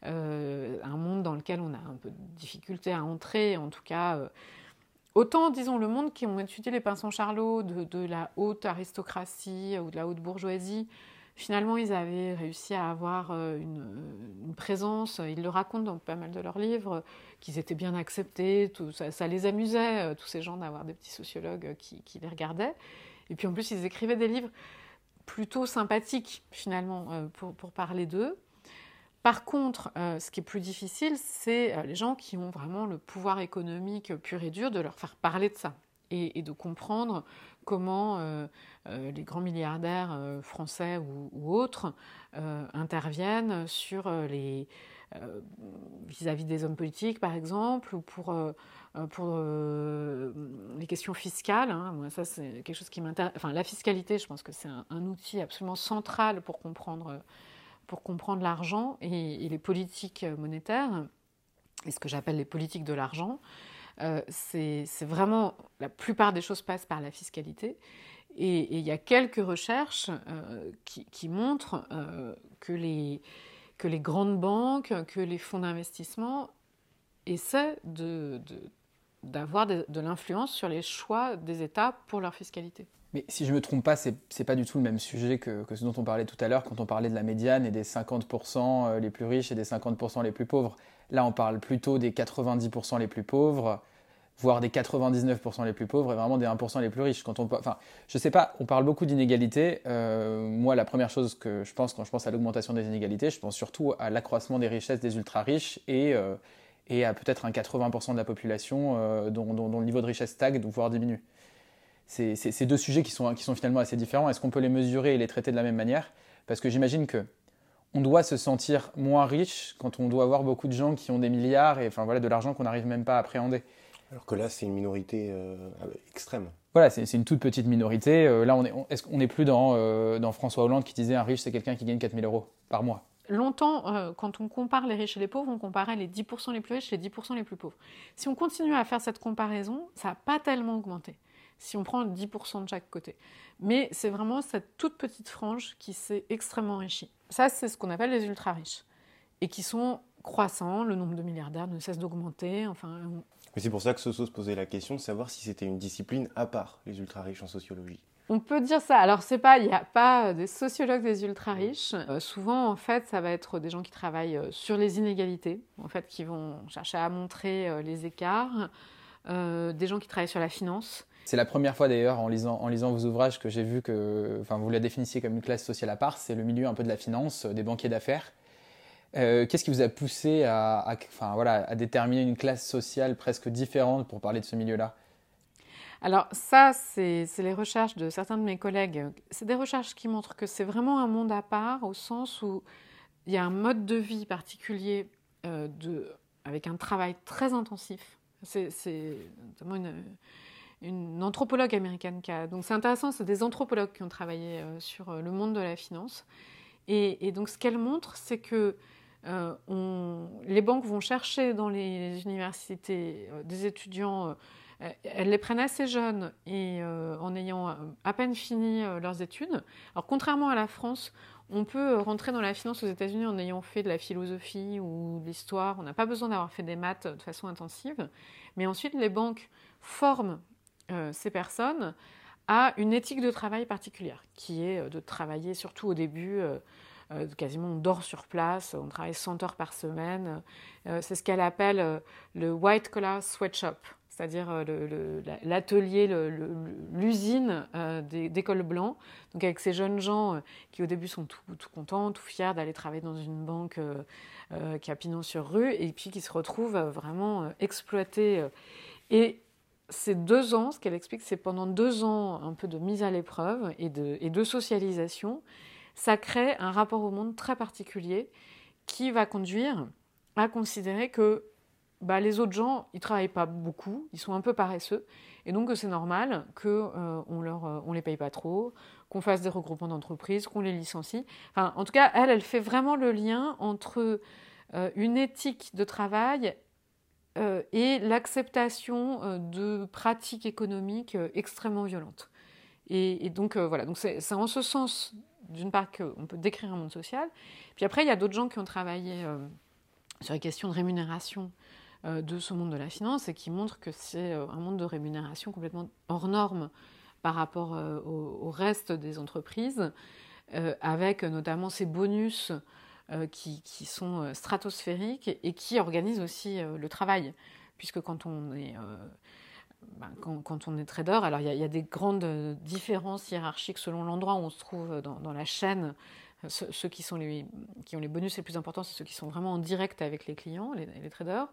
un monde dans lequel on a un peu de difficulté à entrer, en tout cas. Autant, disons, le monde qui ont étudié les pinsons Charlot de la haute aristocratie ou de la haute bourgeoisie Finalement, ils avaient réussi à avoir euh, une, présence, ils le racontent dans pas mal de leurs livres, qu'ils étaient bien acceptés, tout, ça, les amusait, euh, tous ces gens, d'avoir des petits sociologues qui, les regardaient. Et puis en plus, ils écrivaient des livres plutôt sympathiques, finalement, euh, pour, parler d'eux. Par contre, ce qui est plus difficile, c'est les gens qui ont vraiment le pouvoir économique pur et dur de leur faire parler de ça et de comprendre comment euh, euh, les grands milliardaires euh, français ou, autres interviennent sur les vis-à-vis des hommes politiques, par exemple, ou pour, pour les questions fiscales. Hein. Ça, c'est quelque chose qui. Enfin, la fiscalité, je pense que c'est un, outil absolument central pour comprendre, pour comprendre l'argent et, les politiques monétaires, et ce que j'appelle les politiques de l'argent. Euh, c'est vraiment, la plupart des choses passent par la fiscalité. Et, il y a quelques recherches euh, qui, montrent euh, que, les, grandes banques, que les fonds d'investissement essaient d'avoir de, l'influence sur les choix des États pour leur fiscalité. Mais si je ne me trompe pas, ce n'est pas du tout le même sujet que, ce dont on parlait tout à l'heure quand on parlait de la médiane et des 50% les plus riches et des 50% les plus pauvres. Là, on parle plutôt des 90% les plus pauvres voire des 99% les plus pauvres et vraiment des 1% les plus riches. Quand on, enfin, je sais pas, on parle beaucoup d'inégalités. Euh, moi, la première chose que je pense quand je pense à l'augmentation des inégalités, je pense surtout à l'accroissement des richesses des ultra riches et, euh, et à peut-être un 80% de la population euh, dont, dont, le niveau de richesse stagne, voire diminue. C'est ces deux sujets qui sont, qui sont finalement assez différents. Est-ce qu'on peut les mesurer et les traiter de la même manière? Parce que j'imagine que on doit se sentir moins riche quand on doit avoir beaucoup de gens qui ont des milliards et enfin voilà de l'argent qu'on n'arrive même pas à appréhender. Alors que là, c'est une minorité euh, extrême. Voilà, c'est une toute petite minorité. Euh, là, on n'est est, on plus dans, euh, dans, François Hollande qui disait un riche, c'est quelqu'un qui gagne 4000 euros par mois? Longtemps, quand on compare les riches et les pauvres, on comparait les 10% les plus riches et les 10% les plus pauvres. Si on continue à faire cette comparaison, ça n'a pas tellement augmenté, si on prend 10% de chaque côté. Mais c'est vraiment cette toute petite frange qui s'est extrêmement enrichie. Ça, c'est ce qu'on appelle les ultra-riches. Et qui sont croissants, le nombre de milliardaires ne cesse d'augmenter. Enfin, mais c'est pour ça que Soso se posait la question de savoir si c'était une discipline à part, les ultra-riches en sociologie. On peut dire ça. Alors, c'est pas, il n'y a pas des sociologues des ultra-riches. Euh, souvent, en fait, ça va être des gens qui travaillent euh, sur les inégalités, en fait, qui vont chercher à montrer euh, les écarts, des gens qui travaillent sur la finance. C'est la première fois d'ailleurs en lisant, en lisant vos ouvrages que j'ai vu que enfin, vous la définissiez comme une classe sociale à part, c'est le milieu un peu de la finance, des banquiers d'affaires. Euh, qu'est-ce qui vous a poussé à, enfin, voilà, à déterminer une classe sociale presque différente pour parler de ce milieu-là? Alors ça, c'est les recherches de certains de mes collègues. C'est des recherches qui montrent que c'est vraiment un monde à part au sens où il y a un mode de vie particulier euh, de, avec un travail très intensif. C'est notamment une, anthropologue américaine qui a... Donc c'est intéressant, c'est des anthropologues qui ont travaillé euh, sur le monde de la finance. Et donc ce qu'elle montre, c'est que euh, les banques vont chercher dans les universités euh, des étudiants, euh, elles les prennent assez jeunes et en ayant à peine fini leurs études. Alors contrairement à la France, on peut rentrer dans la finance aux États-Unis en ayant fait de la philosophie ou de l'histoire. On n'a pas besoin d'avoir fait des maths de façon intensive. Mais ensuite, les banques forment ces personnes à une éthique de travail particulière, qui est de travailler surtout au début euh, quasiment on dort sur place, on travaille 100 heures par semaine. Euh, c'est ce qu'elle appelle euh, le white collar sweatshop, c'est-à-dire l'atelier, l'usine d'école blanc. Donc avec ces jeunes gens qui au début sont tout, contents, tout fiers d'aller travailler dans une banque qui a pignon sur rue, et puis qui se retrouvent vraiment exploités. Et ces deux ans, ce qu'elle explique, c'est pendant deux ans un peu de mise à l'épreuve et de socialisation ça crée un rapport au monde très particulier qui va conduire à considérer que bah, les autres gens, ils travaillent pas beaucoup, ils sont un peu paresseux, et donc c'est normal qu'on euh, leur, euh, on les paye pas trop, qu'on fasse des regroupements d'entreprises, qu'on les licencie. Enfin, en tout cas, elle, elle fait vraiment le lien entre euh, une éthique de travail et l'acceptation de pratiques économiques extrêmement violentes. Et, et donc voilà, donc c'est en ce sens d'une part qu'on peut décrire un monde social, puis après il y a d'autres gens qui ont travaillé euh, sur les questions de rémunération euh, de ce monde de la finance et qui montrent que c'est euh, un monde de rémunération complètement hors norme par rapport au, reste des entreprises, avec notamment ces bonus qui, qui, sont stratosphériques et qui organisent aussi le travail, puisque quand on est ben, quand, on est trader, alors il y, a des grandes différences hiérarchiques selon l'endroit où on se trouve dans, la chaîne. Ceux, qui, sont les, qui ont les bonus les plus importants, c'est ceux qui sont vraiment en direct avec les clients, les, traders.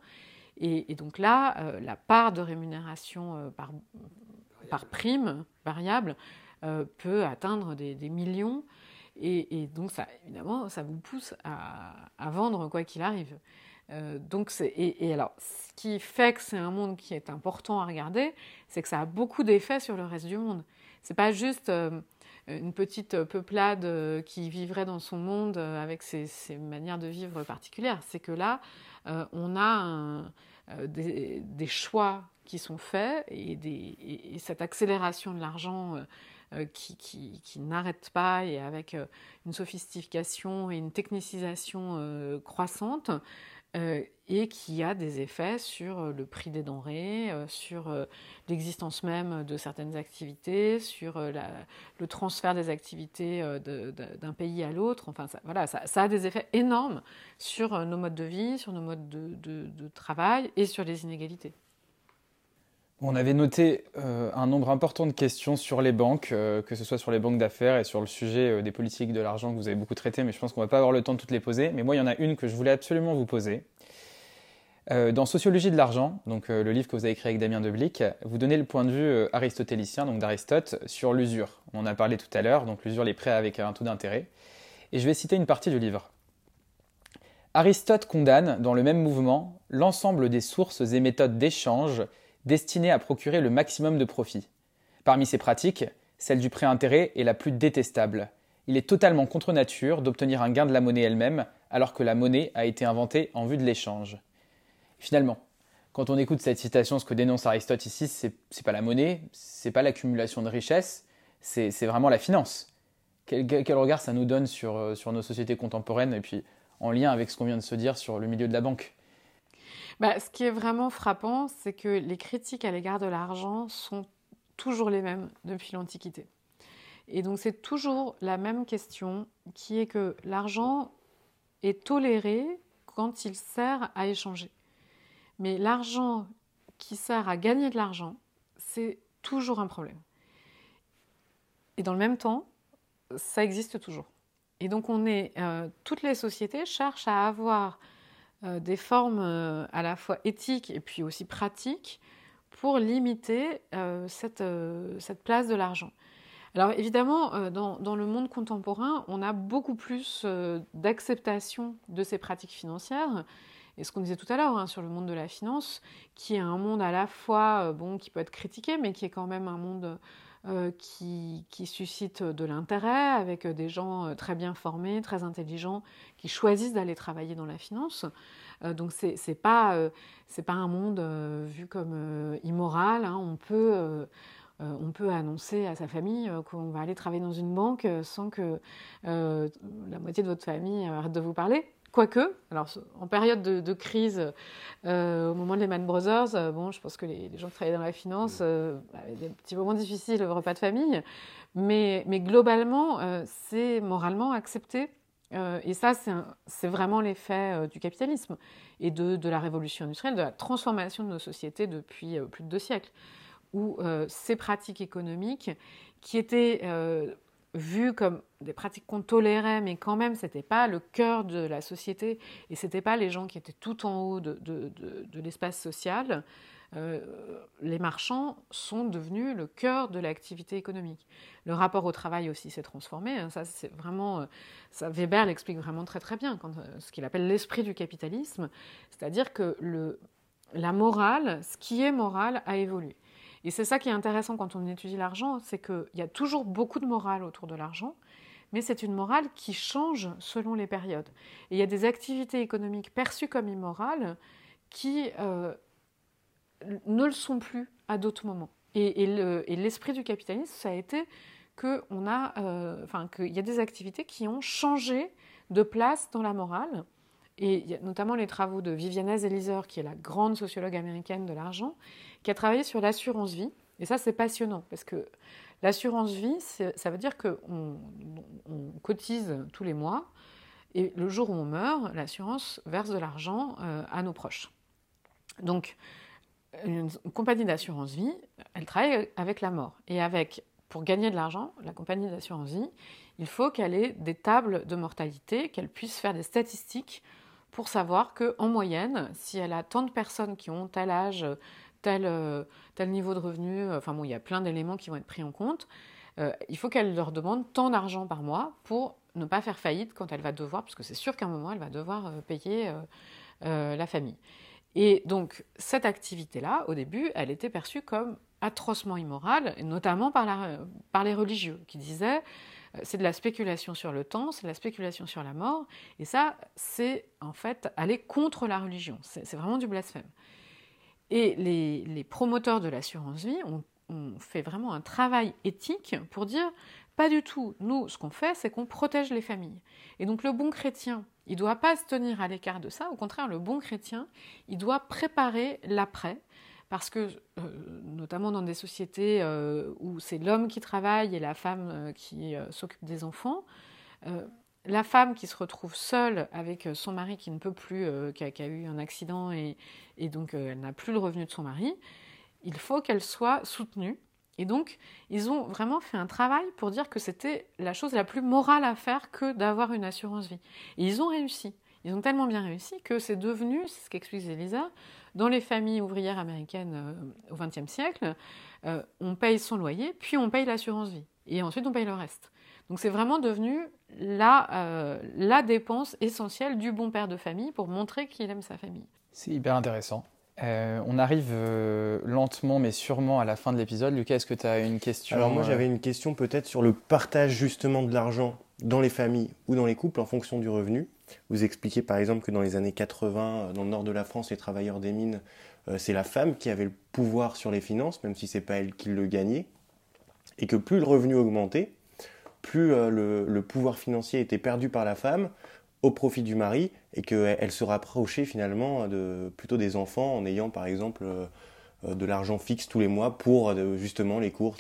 Et, donc là, euh, la part de rémunération euh, par, par, prime variable euh, peut atteindre des, millions. Et, donc, ça, évidemment, ça vous pousse à, à vendre quoi qu'il arrive. Euh, donc et, alors, ce qui fait que c'est un monde qui est important à regarder, c'est que ça a beaucoup d'effets sur le reste du monde. C'est pas juste euh, une petite peuplade euh, qui vivrait dans son monde avec ses, manières de vivre particulières. C'est que là, on a des, choix qui sont faits et, cette accélération de l'argent qui, qui n'arrête pas et avec une sophistication et une technicisation croissante, euh, et qui a des effets sur euh, le prix des denrées, euh, sur l'existence même de certaines activités, sur le transfert des activités d'un pays à l'autre. Enfin, ça, voilà, ça, a des effets énormes sur nos modes de vie, sur nos modes de, de travail et sur les inégalités. On avait noté euh, un nombre important de questions sur les banques, euh, que ce soit sur les banques d'affaires et sur le sujet euh, des politiques de l'argent que vous avez beaucoup traité, mais je pense qu'on ne va pas avoir le temps de toutes les poser. Mais moi, il y en a une que je voulais absolument vous poser. dans Sociologie de l'argent, donc le livre que vous avez écrit avec Damien Deblic, vous donnez le point de vue aristotélicien, donc d'Aristote, sur l'usure. On en a parlé tout à l'heure, donc l'usure, les prêts avec un taux d'intérêt. Et je vais citer une partie du livre. Aristote condamne, dans le même mouvement, l'ensemble des sources et méthodes d'échange destinées à procurer le maximum de profit. Parmi ces pratiques, celle du prêt-intérêt est la plus détestable. Il est totalement contre nature d'obtenir un gain de la monnaie elle-même, alors que la monnaie a été inventée en vue de l'échange. Finalement, quand on écoute cette citation, ce que dénonce Aristote ici, c'est, pas la monnaie, c'est pas l'accumulation de richesses, c'est, vraiment la finance. Quel, regard ça nous donne euh, sur nos sociétés contemporaines et puis en lien avec ce qu'on vient de se dire sur le milieu de la banque? Bah, Ce qui est vraiment frappant, c'est que les critiques à l'égard de l'argent sont toujours les mêmes depuis l'Antiquité. Et donc c'est toujours la même question qui est que l'argent est toléré quand il sert à échanger. Mais l'argent qui sert à gagner de l'argent, c'est toujours un problème. Et dans le même temps, ça existe toujours. Et donc on est, euh, toutes les sociétés cherchent à avoir euh, des formes euh, à la fois éthiques et puis aussi pratiques pour limiter cette, cette, place de l'argent. Alors évidemment, dans, dans, le monde contemporain, on a beaucoup plus d'acceptation de ces pratiques financières. Et ce qu'on disait tout à l'heure hein, sur le monde de la finance, qui est un monde à la fois bon, qui peut être critiqué, mais qui est quand même un monde euh, qui, suscite de l'intérêt avec des gens euh, très bien formés, très intelligents, qui choisissent d'aller travailler dans la finance. Euh, donc c'est n'est pas, pas un monde vu comme immoral. Hein. On, peut, on peut annoncer à sa famille qu'on va aller travailler dans une banque sans que la moitié de votre famille arrête de vous parler. Quoique, alors en période de, crise, euh, au moment de Lehman Brothers, euh, bon, je pense que les, gens qui travaillaient dans la finance euh, avaient des petits moments difficiles, le repas de famille, mais, mais globalement, c'est moralement accepté. et ça, c'est vraiment l'effet du capitalisme et de, de, la révolution industrielle, de la transformation de nos sociétés depuis plus de deux siècles, où ces pratiques économiques qui étaient vues comme des pratiques qu'on tolérait, mais quand même, ce n'était pas le cœur de la société et ce n'était pas les gens qui étaient tout en haut de, l'espace social. Euh, les marchands sont devenus le cœur de l'activité économique. Le rapport au travail aussi s'est transformé. Hein. Ça, c'est vraiment, euh, ça, Weber l'explique vraiment très très bien, quand, euh, ce qu'il appelle l'esprit du capitalisme, c'est-à-dire que le, la morale, ce qui est moral, a évolué. Et c'est ça qui est intéressant quand on étudie l'argent, c'est qu'il y a toujours beaucoup de morale autour de l'argent, mais c'est une morale qui change selon les périodes. Et il y a des activités économiques perçues comme immorales qui euh, ne le sont plus à d'autres moments. Et, l'esprit du capitalisme, ça a été euh, qu'il y a des activités qui ont changé de place dans la morale. Et notamment les travaux de Viviane Zelizer, qui est la grande sociologue américaine de l'argent, qui a travaillé sur l'assurance vie. Et ça, c'est passionnant, parce que l'assurance vie, ça veut dire qu'on on cotise tous les mois, et le jour où on meurt, l'assurance verse de l'argent euh, à nos proches. Donc, une compagnie d'assurance vie, elle travaille avec la mort. Et avec, pour gagner de l'argent, la compagnie d'assurance vie, il faut qu'elle ait des tables de mortalité, qu'elle puisse faire des statistiques pour savoir qu'en moyenne, si elle a tant de personnes qui ont tel âge, tel, euh, tel niveau de revenu, euh, enfin bon, il y a plein d'éléments qui vont être pris en compte, euh, il faut qu'elle leur demande tant d'argent par mois pour ne pas faire faillite quand elle va devoir, parce que c'est sûr qu'à un moment, elle va devoir payer la famille. Et donc, cette activité-là, au début, elle était perçue comme atrocement immorale, notamment par, les religieux, qui disaient c'est de la spéculation sur le temps, c'est de la spéculation sur la mort, et ça, c'est en fait aller contre la religion, c'est vraiment du blasphème. Et les, promoteurs de l'assurance vie ont, fait vraiment un travail éthique pour dire pas du tout. Nous, ce qu'on fait, c'est qu'on protège les familles. Et donc le bon chrétien, il ne doit pas se tenir à l'écart de ça. Au contraire, le bon chrétien, il doit préparer l'après. Parce que, euh, notamment dans des sociétés euh, où c'est l'homme qui travaille et la femme euh, qui s'occupe des enfants, la femme qui se retrouve seule avec son mari qui ne peut plus, qui, a, eu un accident et, donc euh, elle n'a plus le revenu de son mari, il faut qu'elle soit soutenue. Et donc, ils ont vraiment fait un travail pour dire que c'était la chose la plus morale à faire que d'avoir une assurance vie. Et ils ont réussi. Ils ont tellement bien réussi que c'est devenu, c'est ce qu'explique Elisa, dans les familles ouvrières américaines euh, au XXe siècle, euh, on paye son loyer, puis on paye l'assurance vie. Et ensuite, on paye le reste. Donc c'est vraiment devenu la, euh, la dépense essentielle du bon père de famille pour montrer qu'il aime sa famille. C'est hyper intéressant. on arrive lentement mais sûrement à la fin de l'épisode. Lucas, est-ce que tu as une question Alors moi j'avais une question peut-être sur le partage justement de l'argent dans les familles ou dans les couples en fonction du revenu. Vous expliquez par exemple que dans les années 80, euh, dans le nord de la France, les travailleurs des mines, euh, c'est la femme qui avait le pouvoir sur les finances, même si c'est pas elle qui le gagnait, et que plus le revenu augmentait, plus euh, le, pouvoir financier était perdu par la femme au profit du mari, et qu'elle se rapprochait finalement de, plutôt des enfants en ayant par exemple de l'argent fixe tous les mois pour justement les courses.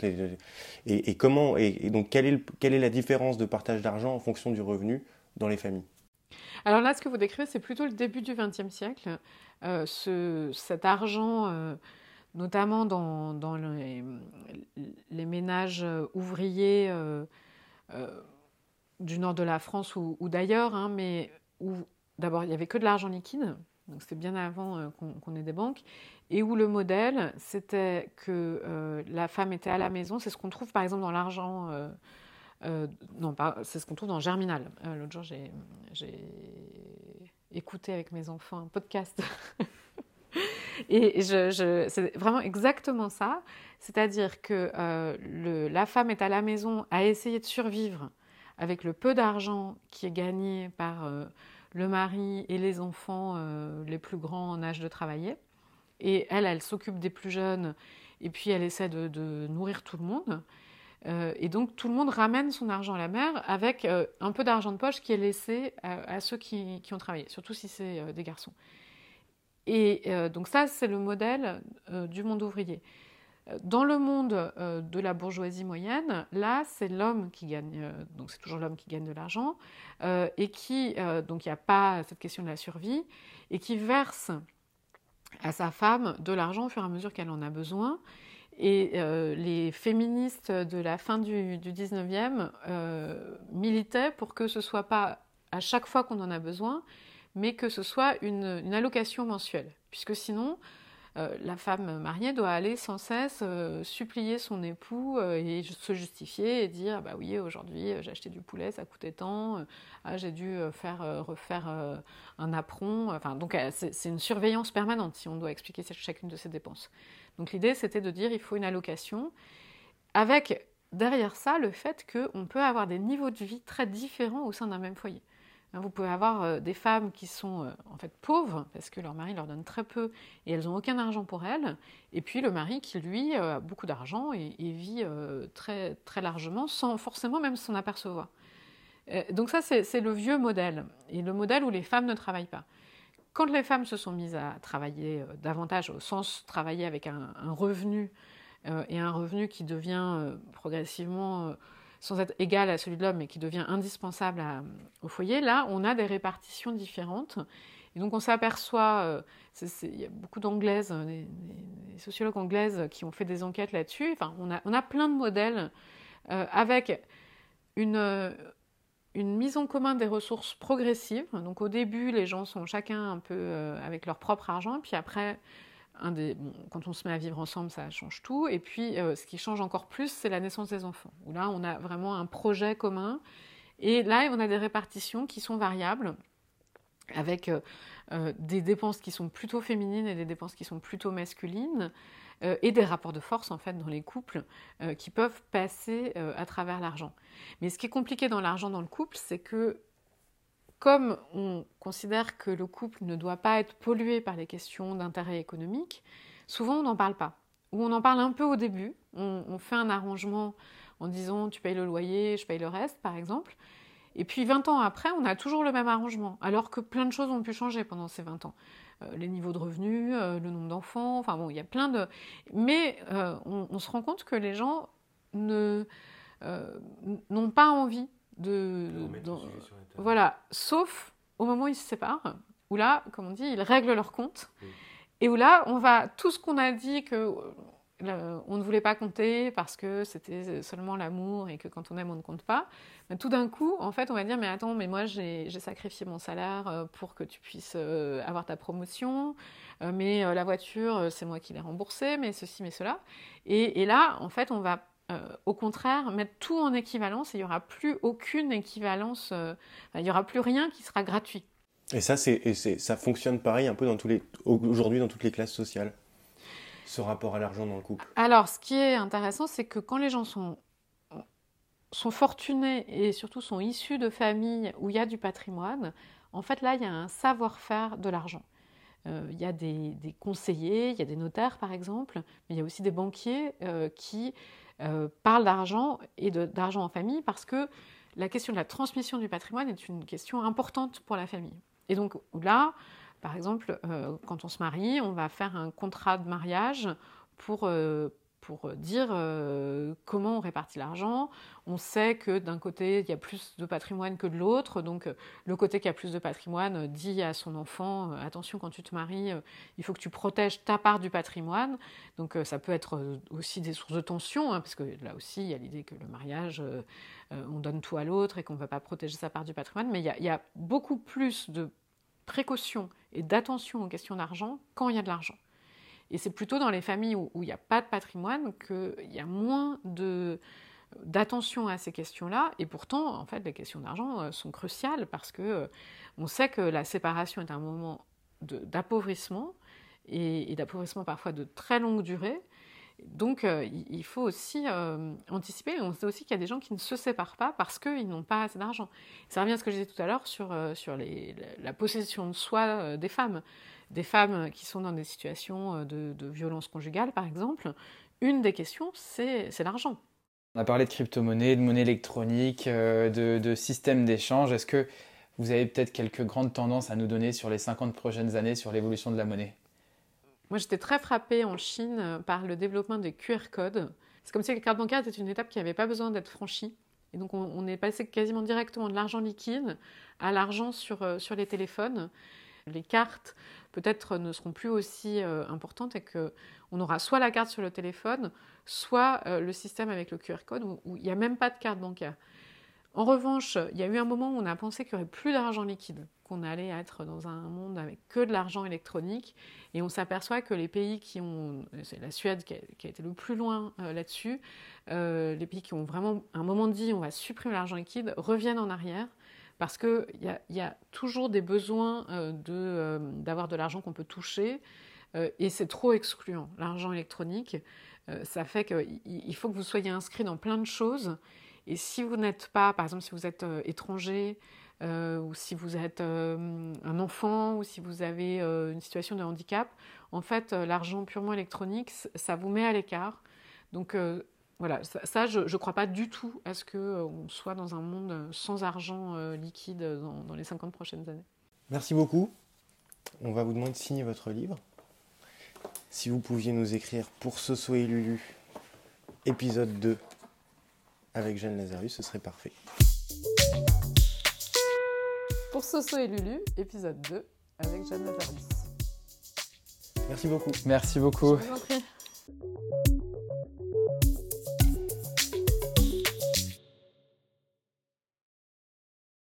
et, comment et, donc quelle est, quelle est la différence de partage d'argent en fonction du revenu dans les familles? Alors là, ce que vous décrivez, c'est plutôt le début du XXe siècle. Euh, ce, cet argent, euh, notamment dans, dans les, ménages ouvriers euh, du nord de la France ou, d'ailleurs, hein, mais où d'abord il n'y avait que de l'argent liquide, donc c'était bien avant qu'on ait des banques, et où le modèle, c'était que la femme était à la maison. C'est ce qu'on trouve par exemple dans l'argent non, c'est ce qu'on trouve dans Germinal. Euh, l'autre jour, j'ai, écouté avec mes enfants un podcast. Et je, c'est vraiment exactement ça. C'est-à-dire que euh, la femme est à la maison à essayer de survivre avec le peu d'argent qui est gagné par le mari et les enfants les plus grands en âge de travailler. Et elle, elle s'occupe des plus jeunes et puis elle essaie de nourrir tout le monde. Euh, et donc tout le monde ramène son argent à la mer avec euh, un peu d'argent de poche qui est laissé à, ceux qui, ont travaillé, surtout si c'est euh, des garçons. Et donc ça, c'est le modèle du monde ouvrier. Dans le monde de la bourgeoisie moyenne, là, c'est l'homme qui gagne, donc c'est toujours l'homme qui gagne de l'argent, et qui, donc il n'y a pas cette question de la survie, et qui verse à sa femme de l'argent au fur et à mesure qu'elle en a besoin, et euh, les féministes de la fin du, du 19e euh, militaient pour que ce soit pas à chaque fois qu'on en a besoin, mais que ce soit une, allocation mensuelle. Puisque sinon, euh, la femme mariée doit aller sans cesse supplier son époux et se justifier et dire bah oui aujourd'hui j'ai acheté du poulet ça coûtait tant ah, j'ai dû faire refaire un apron enfin donc c'est une surveillance permanente si on doit expliquer chacune de ces dépenses donc l'idée, c'était de dire il faut une allocation, avec derrière ça le fait qu'on peut avoir des niveaux de vie très différents au sein d'un même foyer. Hein, vous pouvez avoir euh, des femmes qui sont euh, en fait pauvres parce que leur mari leur donne très peu et elles n'ont aucun argent pour elles, et puis le mari qui lui euh, a beaucoup d'argent et, vit très, très largement sans forcément même s'en apercevoir. Donc ça c'est le vieux modèle, et le modèle où les femmes ne travaillent pas. Quand les femmes se sont mises à travailler davantage, au sens travailler avec un, revenu, et un revenu qui devient progressivement, sans être égal à celui de l'homme, mais qui devient indispensable au foyer, là, on a des répartitions différentes. Et donc on s'aperçoit, il y a beaucoup d'anglaises, des, sociologues anglaises qui ont fait des enquêtes là-dessus, enfin, on a, on a plein de modèles avec une mise en commun des ressources progressives. Donc au début, les gens sont chacun un peu euh, avec leur propre argent, puis après, quand on se met à vivre ensemble, ça change tout. Et puis, euh, ce qui change encore plus, c'est la naissance des enfants, où là, on a vraiment un projet commun. Et là, on a des répartitions qui sont variables, avec euh, des dépenses qui sont plutôt féminines et des dépenses qui sont plutôt masculines. Euh, et des rapports de force en fait dans les couples euh, qui peuvent passer euh, à travers l'argent. Mais ce qui est compliqué dans l'argent dans le couple, c'est que comme on considère que le couple ne doit pas être pollué par les questions d'intérêt économique, souvent on n'en parle pas. Ou on en parle un peu au début, on, fait un arrangement en disant tu payes le loyer, je paye le reste par exemple. Et puis 20 ans après, on a toujours le même arrangement, alors que plein de choses ont pu changer pendant ces 20 ans. Euh, les niveaux de revenus, euh, le nombre d'enfants, enfin bon, il y a plein de... Mais euh, on, se rend compte que les gens n'ont pas envie de... voilà, sauf au moment où ils se séparent, où là, comme on dit, ils règlent leur compte. Et où là, on va, tout ce qu'on a dit que on ne voulait pas compter parce que c'était seulement l'amour et que quand on aime, on ne compte pas. Mais tout d'un coup, en fait, on va dire, mais attends, mais moi, j'ai sacrifié mon salaire euh, pour que tu puisses euh, avoir ta promotion, euh, mais la voiture, c'est moi qui l'ai remboursée, mais ceci, mais cela. Et, là, en fait, on va au contraire mettre tout en équivalence et il n'y aura plus aucune équivalence, il n'y aura plus rien qui sera gratuit. Et ça, c'est, ça fonctionne pareil un peu dans tous les, aujourd'hui dans toutes les classes sociales ce rapport à l'argent dans le couple Alors, ce qui est intéressant, c'est que quand les gens sont, sont fortunés et surtout sont issus de familles où il y a du patrimoine, en fait, là, il y a un savoir-faire de l'argent. Euh, il y a des, conseillers, il y a des notaires, par exemple, mais il y a aussi des banquiers euh, qui euh, parlent d'argent et d'argent en famille parce que la question de la transmission du patrimoine est une question importante pour la famille. Et donc là, par exemple, euh, quand on se marie, on va faire un contrat de mariage pour, euh, pour dire euh, comment on répartit l'argent. On sait que d'un côté, il y a plus de patrimoine que de l'autre. Donc, le côté qui a plus de patrimoine dit à son enfant attention, quand tu te maries, il faut que tu protèges ta part du patrimoine. Donc, ça peut être aussi des sources de tension, hein, parce que là aussi, il y a l'idée que le mariage, on donne tout à l'autre et qu'on ne va pas protéger sa part du patrimoine. Mais il y a, beaucoup plus de précaution et d'attention aux questions d'argent quand il y a de l'argent. Et c'est plutôt dans les familles où, il n'y a pas de patrimoine qu'il y a moins d'attention à ces questions-là. Et pourtant, en fait, les questions d'argent euh, sont cruciales parce que euh, on sait que la séparation est un moment d'appauvrissement et, et d'appauvrissement parfois de très longue durée. Donc, euh, il faut aussi euh, anticiper. On sait aussi qu'il y a des gens qui ne se séparent pas parce qu'ils n'ont pas assez d'argent. Ça revient à ce que je disais tout à l'heure sur, euh, sur la possession de soi des femmes. Des femmes qui sont dans des situations de, violence conjugale, par exemple. Une des questions, c'est l'argent. On a parlé de crypto-monnaie, de monnaie électronique, de, de système d'échange. Est-ce que vous avez peut-être quelques grandes tendances à nous donner sur les 50 prochaines années sur l'évolution de la monnaie? Moi, j'étais très frappée en Chine euh, par le développement des QR codes. C'est comme si la carte bancaire était une étape qui n'avait pas besoin d'être franchie. Et donc, on, est passé quasiment directement de l'argent liquide à l'argent sur, euh, les téléphones. Les cartes, peut-être, ne seront plus aussi euh, importantes et qu'on aura soit la carte sur le téléphone, soit le système avec le QR code où il n'y a même pas de carte bancaire. En revanche, il y a eu un moment où on a pensé qu'il n'y aurait plus d'argent liquide qu'on allait être dans un monde avec que de l'argent électronique. Et on s'aperçoit que les pays qui ont, c'est la Suède qui a, été le plus loin euh, là-dessus, euh, les pays qui ont vraiment un moment dit on va supprimer l'argent liquide, reviennent en arrière parce qu'il y, y, a toujours des besoins euh, de, d'avoir de l'argent qu'on peut toucher et c'est trop excluant. L'argent électronique, ça fait qu'il faut que vous soyez inscrit dans plein de choses. Et si vous n'êtes pas, par exemple, si vous êtes étranger, euh, ou si vous êtes euh, un enfant, ou si vous avez euh, une situation de handicap, en fait, l'argent purement électronique, ça vous met à l'écart. Donc voilà, ça, je ne crois pas du tout à ce qu'on soit dans un monde sans argent liquide dans, les 50 prochaines années. Merci beaucoup. On va vous demander de signer votre livre. Si vous pouviez nous écrire pour Soso et Lulu, épisode 2 avec Jeanne Lazarus, ce serait parfait pour Soso et Lulu, épisode 2 avec Jeanne Lavardis. Merci beaucoup. Merci beaucoup.